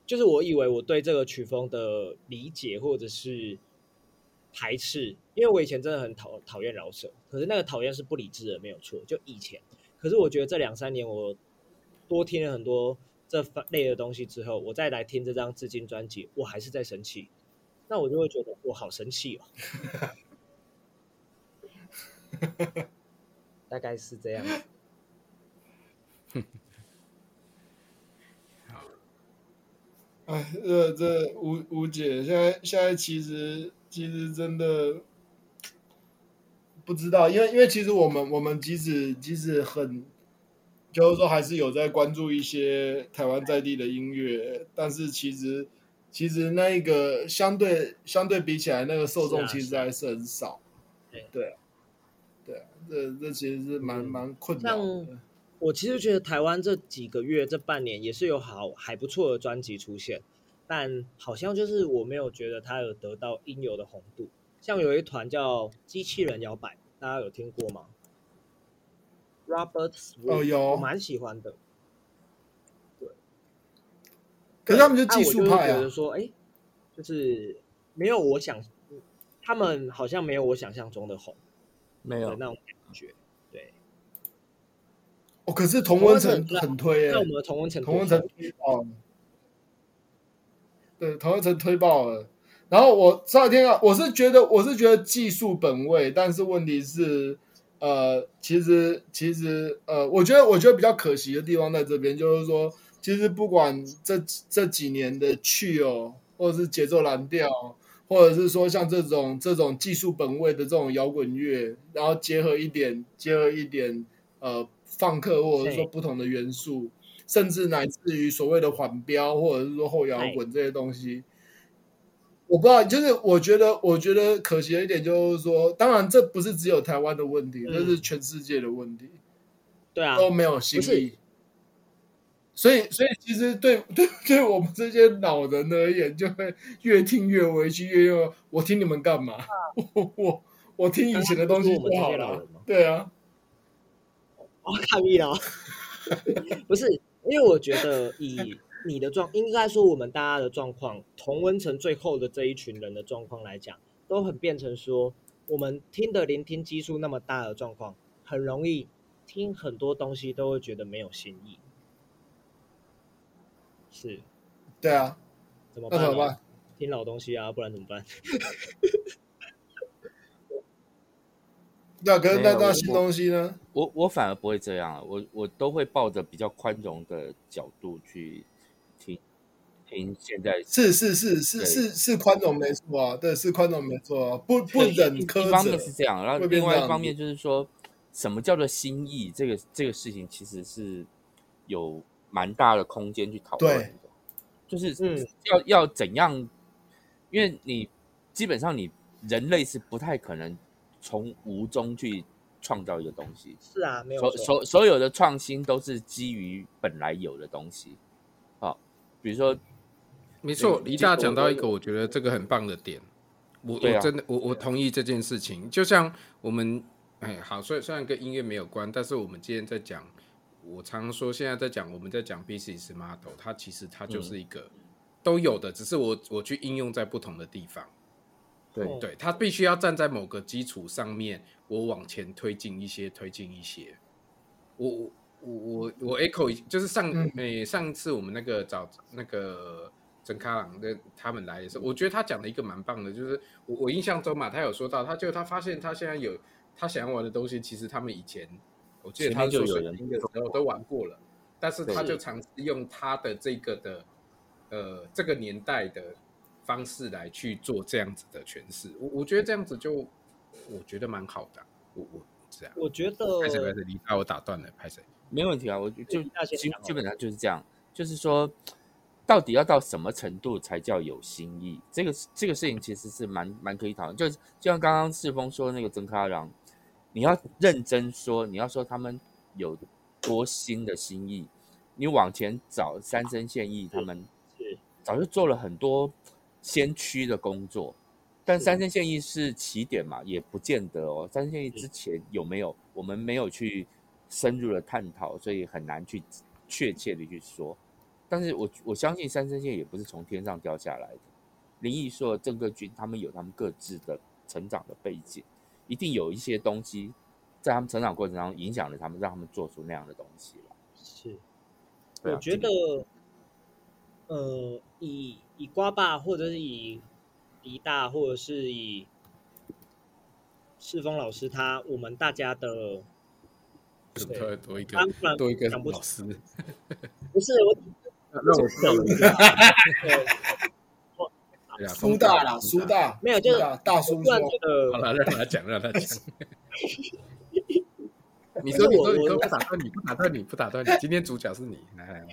就是我以为我对这个曲风的理解或者是排斥，因为我以前真的很讨讨厌饶舌，可是那个讨厌是不理智的，没有错。就以前，可是我觉得这两三年我多听了很多这类的东西之后，我再来听这张致敬专辑，我还是在生气，那我就会觉得我好生气哦。大概是这样。哎，这这吴吴姐，现在现在其实其实真的不知道，因为因为其实我们我们即使即使很，就是说还是有在关注一些台湾在地的音乐，但是其实其实那一个相对相对比起来，那个受众其实还是很少。对对对，这这其实是蛮蛮困难的。我其实觉得台湾这几个月、这半年也是有好还不错的专辑出现，但好像就是我没有觉得它有得到应有的红度。像有一团叫机器人摇摆，大家有听过吗？Robert Sweet，哦有，我蛮喜欢的。对，可是他们就技术派啊，觉得说，哎，就是没有我想，他们好像没有我想象中的红，没有那种感觉。对哦，可是同温层很推诶，那我们的同温层同温层推爆了，对，同温层推爆了。然后我上天啊，我是觉得我是觉得技术本位，但是问题是，呃，其实其实呃，我觉得我觉得比较可惜的地方在这边，就是说，其实不管这这几年的 Chill，或者是节奏蓝调，或者是说像这种这种技术本位的这种摇滚乐，然后结合一点结合一点呃。放克，或者是说不同的元素，甚至乃至于所谓的缓标，或者是说后摇滚这些东西，我不知道。就是我觉得，我觉得可惜的一点就是说，当然这不是只有台湾的问题，这是全世界的问题。对啊，都没有新意。所以，所以其实对对对我们这些老人而言，就会越听越委屈，越用我听你们干嘛？我我我听以前的东西不好了。对啊。我抗议了，不是因为我觉得以你的状，应该说我们大家的状况，同温层最后的这一群人的状况来讲，都很变成说，我们听的聆听基数那么大的状况，很容易听很多东西都会觉得没有新意。是，对啊，怎么办？怎么办？听老东西啊，不然怎么办？那可是那那新东西呢？我我，我反而不会这样，我我都会抱着比较宽容的角度去听听。现在是是是是是是宽容没错啊，对，是宽容没错啊，不不忍苛责。一方面是这样，然后另外一方面就是说，什么叫做心意？这个这个事情其实是有蛮大的空间去讨论的。就是嗯，要要怎样？因为你基本上你人类是不太可能。从无中去创造一个东西，是啊，没有所所所有的创新都是基于本来有的东西。好，比如说，没错，李大讲到一个我觉得这个很棒的点，我我真的我我同意这件事情。就像我们哎，好，虽虽然跟音乐没有关，但是我们今天在讲，我常说现在在讲我们在讲 business model，它其实它就是一个都有的，只是我我去应用在不同的地方。对对，他必须要站在某个基础上面，我往前推进一些，推进一些。我我我我 echo 就是上诶、嗯欸、上次我们那个找那个曾卡朗的他们来的时候，我觉得他讲的一个蛮棒的，就是我我印象中嘛，他有说到，他就他发现他现在有他想要玩的东西，其实他们以前我记得他做水晶的时候都玩过了，但是他就尝试用他的这个的呃这个年代的方式来去做这样子的诠释，我我觉得这样子就我觉得蛮好的，我我这样，我觉得拍谁拍谁，你把我打断了，拍谁？没问题啊，我就基基本上就是这样，就是说。到底要到什么程度才叫有新意？这个这个事情其实是蛮蛮可以讨论。就就像刚刚世峰说的那个曾卡郎，你要认真说，你要说他们有多新的新意，你往前找三生现役，他们早就做了很多先驱的工作。但三生现役是起点嘛，也不见得哦。三生现役之前有没有，我们没有去深入的探讨，所以很难去确切的去说。但是我我相信三生线也不是从天上掉下来的，林毅硕、郑克军他们有他们各自的成长的背景，一定有一些东西在他们成长过程当中影响了他们，让他们做出那样的东西了。是，我觉得，呃，以以瓜爸或者是以迪大或者是以世峰老师他，我们大家的，对，多一个多一个老师，不是我。那我笑了。苏大啦，苏大没有，就是大叔说。好了，让他讲，让他讲。你说，你说，你说，不打断你，不打断你，不打断你。今天主角是你，来来来。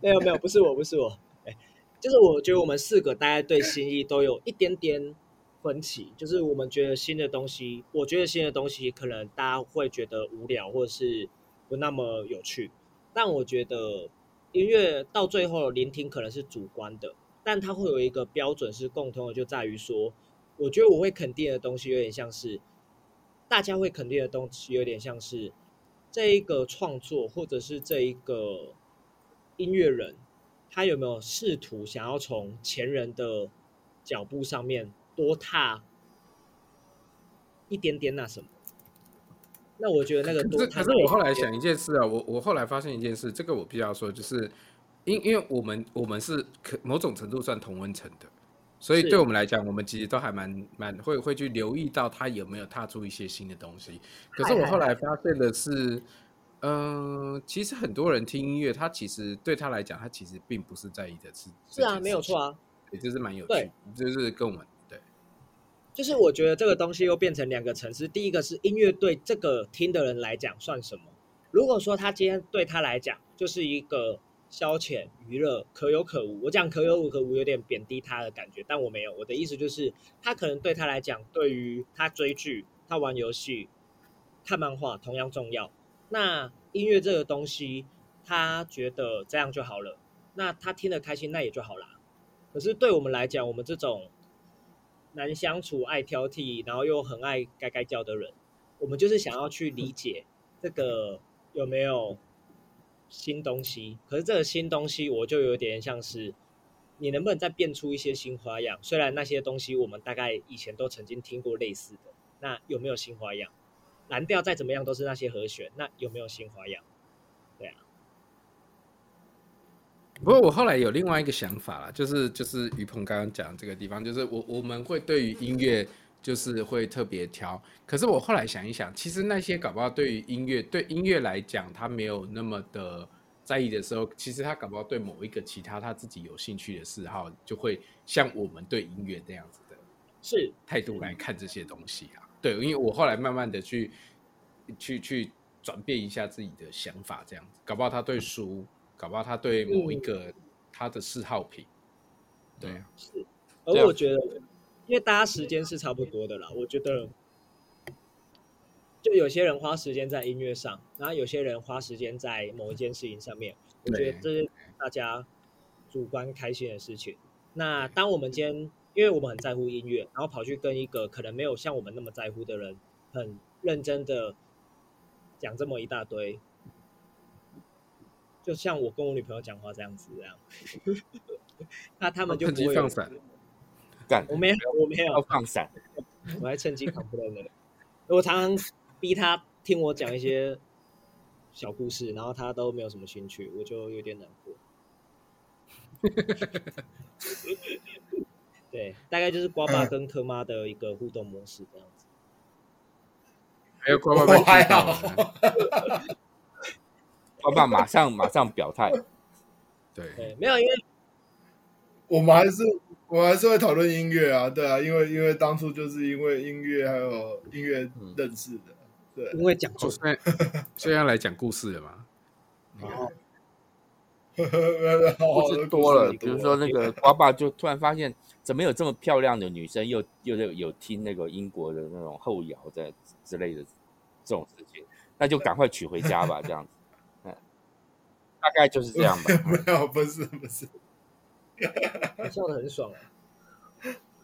没有没有，不是我，不是我。哎，就是我觉得我们四个大家对新意都有一点点分歧。就是我们觉得新的东西，我觉得新的东西可能大家会觉得无聊，或者是不那么有趣。但我觉得。音乐到最后聆听可能是主观的，但它会有一个标准是共通的，就在于说，我觉得我会肯定的东西有点像是，大家会肯定的东西有点像是这一个创作或者是这一个音乐人，他有没有试图想要从前人的脚步上面多踏一点点那什么？那我觉得那个多，可是我后来想一件事啊，我我后来发现一件事，这个我必须要说，就是因因为我们我们是可某种程度算同温层的，所以对我们来讲，我们其实都还蛮蛮会会去留意到他有没有踏出一些新的东西。可是我后来发现的是，嗯、呃，其实很多人听音乐，他其实对他来讲，他其实并不是在意的是，是啊，没有错啊，也就是蛮有趣，就是跟我们。就是我觉得这个东西又变成两个层次。第一个是音乐对这个听的人来讲算什么？如果说他今天对他来讲就是一个消遣娱乐，可有可无。我讲可有可无有点贬低他的感觉，但我没有。我的意思就是，他可能对他来讲，对于他追剧、他玩游戏、看漫画同样重要。那音乐这个东西，他觉得这样就好了。那他听得开心，那也就好啦。可是对我们来讲，我们这种。难相处、爱挑剔，然后又很爱该该叫的人，我们就是想要去理解这个有没有新东西。可是这个新东西，我就有点像是你能不能再变出一些新花样？虽然那些东西我们大概以前都曾经听过类似的，那有没有新花样？蓝调再怎么样都是那些和弦，那有没有新花样？对啊。不过我后来有另外一个想法啦，就是就是于鹏刚刚讲的这个地方，就是我我们会对于音乐就是会特别挑，可是我后来想一想，其实那些搞不好对于音乐对音乐来讲，他没有那么的在意的时候，其实他搞不好对某一个其他他自己有兴趣的嗜好，就会像我们对音乐那样子的是态度来看这些东西啊。对，因为我后来慢慢的去去去转变一下自己的想法，这样子，搞不好他对书。搞不好他对某一个他的嗜好品，嗯、对啊，是。而我觉得，因为大家时间是差不多的啦，我觉得，就有些人花时间在音乐上，然后有些人花时间在某一件事情上面，我觉得这是大家主观开心的事情。那当我们今天，因为我们很在乎音乐，然后跑去跟一个可能没有像我们那么在乎的人，很认真的讲这么一大堆。就像我跟我女朋友讲话这样子，这样，那他们就不会放闪。干，我没有，我没有要放闪，我还趁机扛不了的。我常常逼他听我讲一些小故事，然后他都没有什么兴趣，我就有点难过。对，大概就是瓜爸跟柯妈的一个互动模式这样子。还有瓜爸被还好，瓜爸马上马上表态。对，没有，因为我们还是我们还是会讨论音乐啊，对啊，因为因为当初就是因为音乐还有音乐认识的，对，因为讲座，所以 所以要来讲故事了嘛。哦，故事多了，比如说那个瓜爸就突然发现，怎么有这么漂亮的女生，又又有有听那个英国的那种后摇的之类的这种事情，那就赶快娶回家吧，这样子，嗯，大概就是这样吧。没有，不是不是，笑得很爽啊。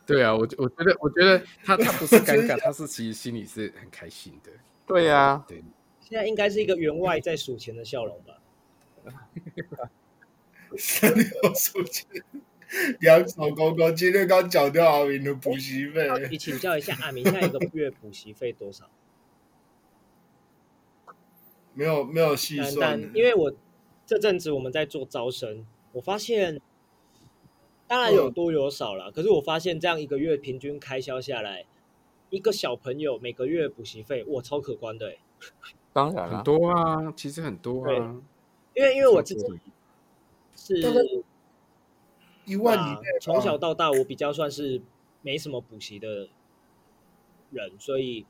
对啊，我我觉得我觉得他他不是尴尬，他是其实心里是很开心的。对啊，对，现在应该是一个员外在数钱的笑容吧。三六数钱，两手空空。今天刚缴掉阿明的补习费。你请教一下阿明，下一个月补习费多少？没有没有细算，因为我这阵子我们在做招生，我发现当然有多有少了，可是我发现这样一个月平均开销下来，一个小朋友每个月补习费，哇，超可观的哎！当然很多啊，其实很多啊。因为因为我自己是一万以内，从小到大我比较算是没什么补习的人，所以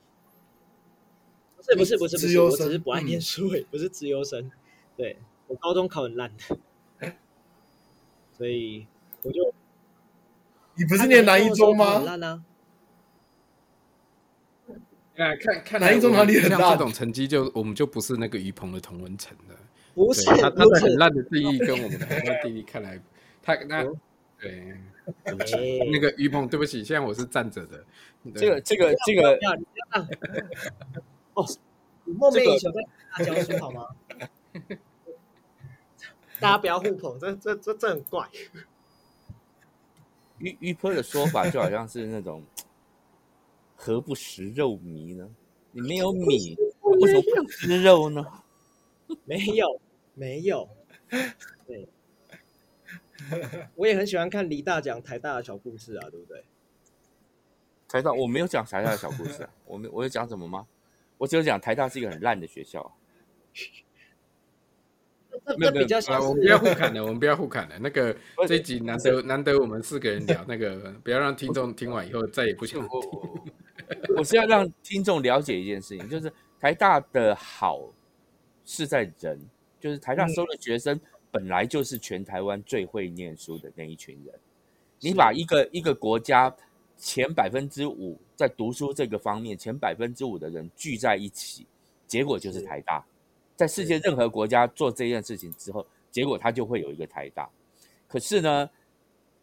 不是不是不是不是，我只是不爱念书，嗯、不是资优生。对，我高中考很烂的，所以我就你不是念南一中吗？很烂啊！哎看看南一中哪里很大？这种成绩就我们就不是那个于鹏的同文层了。不是他他的很烂的地理跟我们的很烂地理看来，他 那对那个于鹏，对不起，现在我是站着的。这个这个这个，哦，你梦寐以求在大教书好吗？大家不要互捧，这这这这很怪。于于坡的说法就好像是那种何不食肉糜呢？你没有米，为什么不吃肉呢？没有。没有，对，我也很喜欢看李大讲台大的小故事啊，对不对？台大我没有讲台大的小故事啊，我没我有讲什么吗？我只有讲台大是一个很烂的学校。没有比较啊，我们不要互砍了，我们不要互砍了。那个这一集难得难得我们四个人聊，那个不要让听众听完以后再也不想听。我是要让听众了解一件事情，就是台大的好是在人。就是台大收的学生本来就是全台湾最会念书的那一群人，你把一个一个国家前百分之五在读书这个方面前百分之五的人聚在一起，结果就是台大。在世界任何国家做这件事情之后，结果他就会有一个台大。可是呢，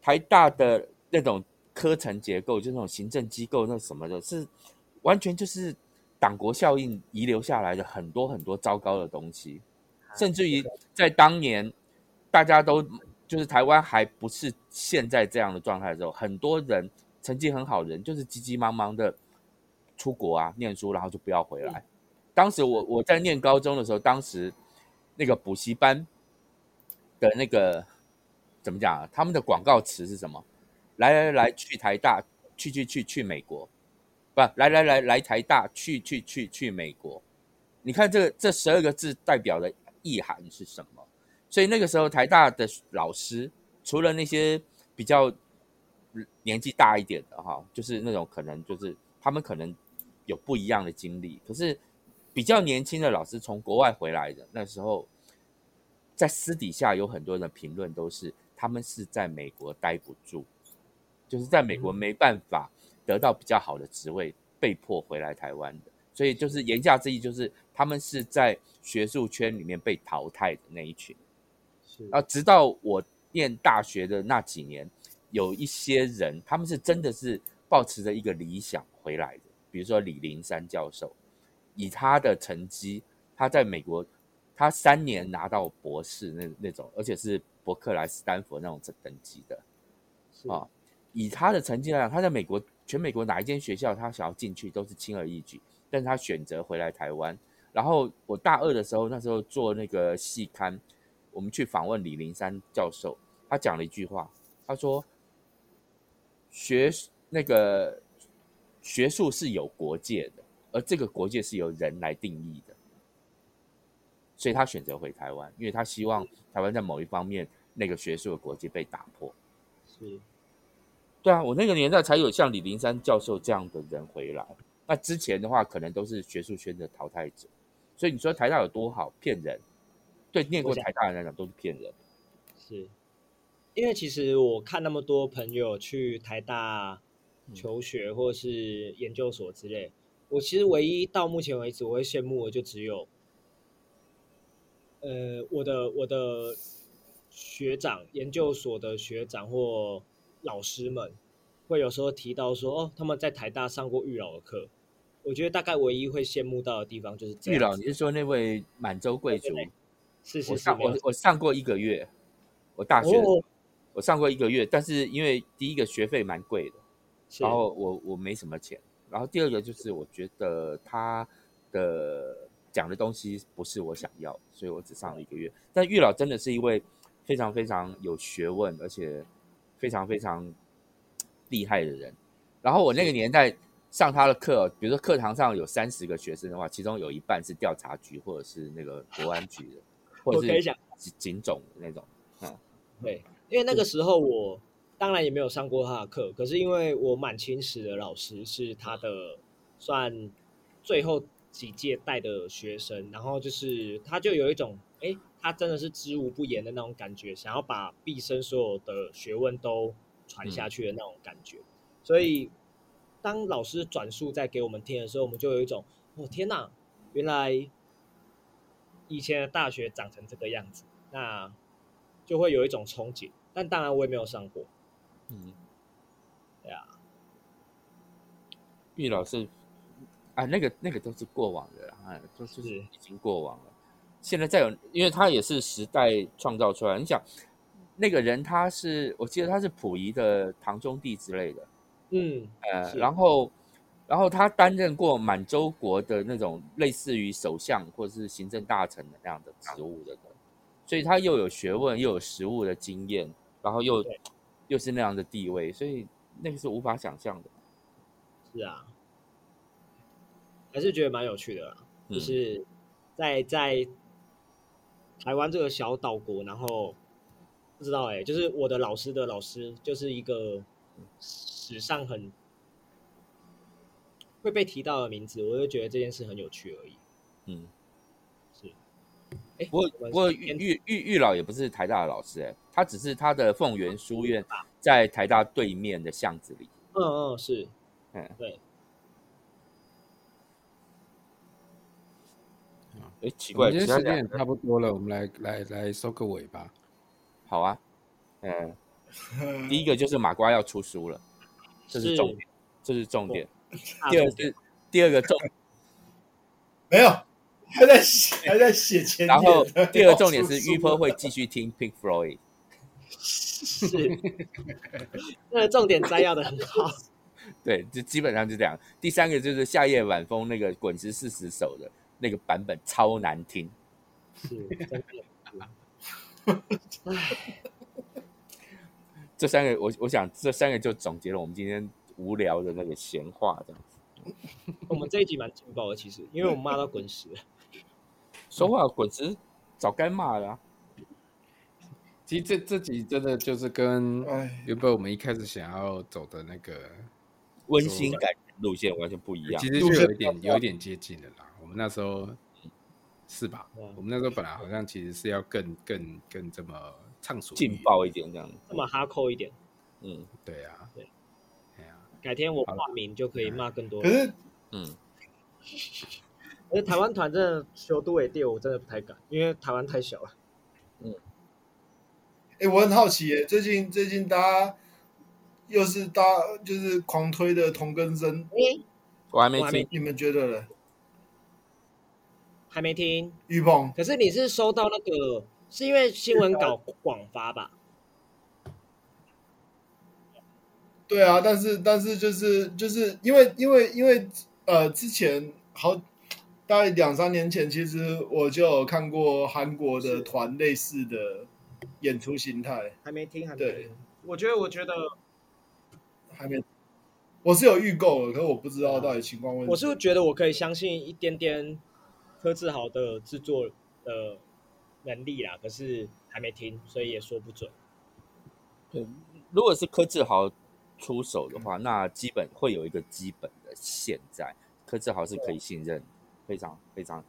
台大的那种科层结构，就那种行政机构那什么的，是完全就是党国效应遗留下来的很多很多糟糕的东西。甚至于在当年，大家都就是台湾还不是现在这样的状态的时候，很多人成绩很好的人就是急急忙忙的出国啊念书，然后就不要回来。当时我我在念高中的时候，当时那个补习班的那个怎么讲啊？他们的广告词是什么？来来来，去台大，去去去去美国，不，来来来来台大，去去去去美国。你看这个这十二个字代表的。意涵是什么？所以那个时候台大的老师，除了那些比较年纪大一点的哈，就是那种可能就是他们可能有不一样的经历，可是比较年轻的老师从国外回来的那时候，在私底下有很多人评论都是他们是在美国待不住，就是在美国没办法得到比较好的职位，被迫回来台湾的。所以就是言下之意，就是他们是在学术圈里面被淘汰的那一群。是啊，直到我念大学的那几年，有一些人，他们是真的是抱持着一个理想回来的。比如说李林山教授，以他的成绩，他在美国，他三年拿到博士那那种，而且是伯克莱、斯坦福那种等级的。啊，以他的成绩来讲，他在美国全美国哪一间学校，他想要进去都是轻而易举。但是他选择回来台湾，然后我大二的时候，那时候做那个系刊，我们去访问李林山教授，他讲了一句话，他说学那个学术是有国界的，而这个国界是由人来定义的，所以他选择回台湾，因为他希望台湾在某一方面那个学术的国界被打破。是，对啊，我那个年代才有像李林山教授这样的人回来，那之前的话可能都是学术圈的淘汰者，所以你说台大有多好，骗人。对，念过台大的人来讲都是骗人。是，因为其实我看那么多朋友去台大求学或是研究所之类，嗯、我其实唯一到目前为止我会羡慕的就只有，呃，我的我的学长，研究所的学长或老师们，会有时候提到说，哦，他们在台大上过育老的课。我觉得大概唯一会羡慕到的地方就是这样。育老，你是说那位满洲贵族？是是是，我上我我上过一个月，我大学、哦、我上过一个月，但是因为第一个学费蛮贵的，然后我我没什么钱，然后第二个就是我觉得他的讲的东西不是我想要，所以我只上了一个月。但玉老真的是一位非常非常有学问，而且非常非常厉害的人。然后我那个年代上他的课，比如说课堂上有三十个学生的话，其中有一半是调查局或者是那个国安局的。或者是我可以讲警种的那种，嗯，对，因为那个时候我当然也没有上过他的课，可是因为我满清史的老师是他的算最后几届带的学生，然后就是他就有一种，哎，他真的是知无不言的那种感觉，想要把毕生所有的学问都传下去的那种感觉，嗯、所以当老师转述在给我们听的时候，我们就有一种，哦天哪，原来。以前的大学长成这个样子，那就会有一种憧憬。但当然，我也没有上过。嗯，对啊。育老师啊，那个那个都是过往的了，哎，都是已经过往了。现在再有，因为他也是时代创造出来。你想，那个人他是，我记得他是溥仪的堂兄弟之类的。嗯，呃，然后。然后他担任过满洲国的那种类似于首相或者是行政大臣的那样的职务的人，所以他又有学问又有实务的经验，然后又又是那样的地位，所以那个是无法想象的。是啊，还是觉得蛮有趣的啦，就是在在台湾这个小岛国，然后不知道哎，就是我的老师的老师就是一个史上很。会被提到的名字，我就觉得这件事很有趣而已。嗯，是。哎，不过不过育育育育老也不是台大的老师哎，他只是他的凤园书院在台大对面的巷子里。嗯嗯，是。嗯，对。哎，奇怪，今天时间也差不多了，我们来来来收个尾吧。好啊。嗯。第一个就是马瓜要出书了，这是重点，这是重点。第二是第二个重，没有，还在写还在写前。然后第二个重点是玉波会继续听 Pink Floyd，是，那个重点摘要的很好。对，就基本上就这样。第三个就是夏夜晚风那个滚石四十首的那个版本超难听，是真的。这三个我我想这三个就总结了我们今天。无聊的那个闲话，这样子。我们这一集蛮劲爆的，其实，因为我们骂到滚石。说话滚石，早该骂了。其实这这集真的就是跟原本我们一开始想要走的那个温馨感路线完全不一样。其实就有一点有一点接近的啦。我们那时候是吧？我们那时候本来好像其实是要更更更这么畅所劲爆一点这样，这么哈扣一点。嗯，对啊。改天我化名就可以骂更多。可是，嗯，而且台湾团真的修都尾地，我真的不太敢，因为台湾太小了。嗯。哎，我很好奇耶，最近最近大家又是大就是狂推的同根生，我还没听，你们觉得呢？还没听。玉鹏，可是你是收到那个，是因为新闻稿广发吧？对啊，但是但是就是就是因为因为因为呃，之前好大概两三年前，其实我就有看过韩国的团类似的演出形态，还没听，还没对听。我觉得，我觉得还没。我是有预购的，可是我不知道到底情况问题。我是觉得我可以相信一点点柯志豪的制作的能力啦，可是还没听，所以也说不准。对，如果是柯志豪出手的话，那基本会有一个基本的现在。柯志豪是可以信任，非常非常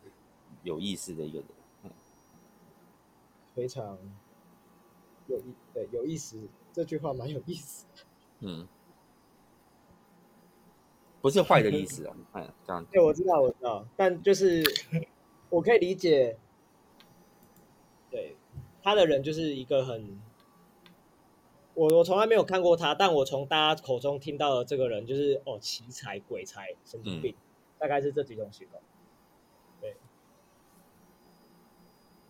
有意思的一个人，嗯，非常有意对有意思，这句话蛮有意思。嗯。不是坏的意思啊，哎，这样。对，我知道，我知道，但就是我可以理解，对他的人就是一个很，我我从来没有看过他，但我从大家口中听到的这个人就是哦奇才鬼才神经病，嗯、大概是这几种形容。对，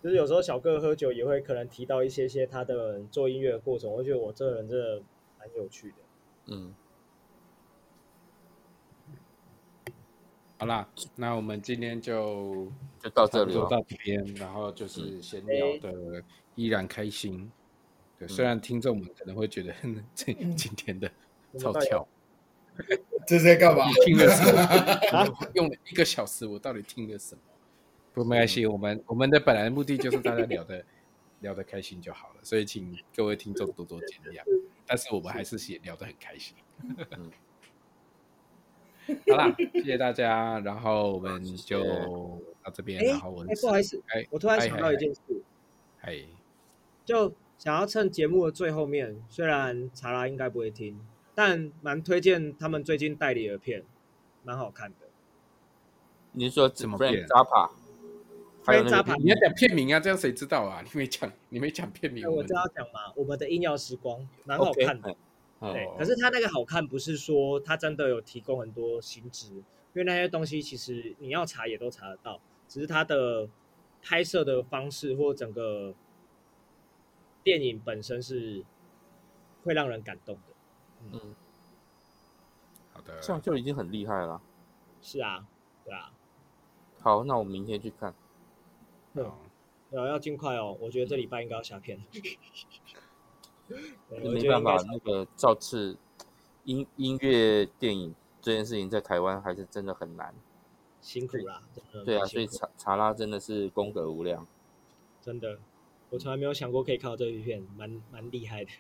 就是有时候小哥喝酒也会可能提到一些些他的做音乐的过程，我觉得我这个人真的蛮有趣的，嗯。好啦，那我们今天就就到这里了，到这边，然后就是闲聊的依然开心。嗯、对，虽然听众们可能会觉得 这、嗯、今天的超跳，这是在干嘛？听了什么？用了一个小时，我到底听了什么？不，没关系，我们我们的本来目的就是大家聊的聊得开心就好了，所以请各位听众多多见谅。但是我们还是聊得很开心。嗯 好啦，谢谢大家，然后我们就到这边。然后我，不好意思，哎，我突然想到一件事，哎，就想要趁节目的最后面，虽然查拉应该不会听，但蛮推荐他们最近代理的片，蛮好看的。你说怎么变？Zappa，还有 Zappa，你要讲片名啊，这样谁知道啊？你没讲，你没讲片名。我知道讲嘛，我们的音药时光蛮好看的。对，可是它那个好看，不是说它真的有提供很多新知，因为那些东西其实你要查也都查得到，只是它的拍摄的方式或整个电影本身是会让人感动的。嗯，好的，这样就已经很厉害了。是啊，对啊。好，那我明天去看。嗯，要要尽快哦，我觉得这礼拜应该要下片。没办法，那个造次音音乐电影这件事情在台湾还是真的很难，辛苦啦。对啊，所以查查拉真的是功德无量，真的，我从来没有想过可以看到这一片，蛮蛮厉害的。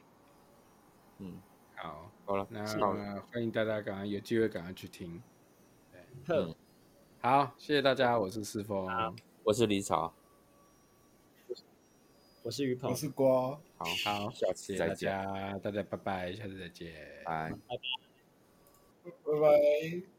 嗯，好，好了，那好了，欢迎大家赶快有机会赶快去听。对，嗯，好，谢谢大家，我是四峰，我是李草。我是鱼鹏，我是瓜，好好，下次再见，大家大家拜拜，下次再见，拜拜。拜拜。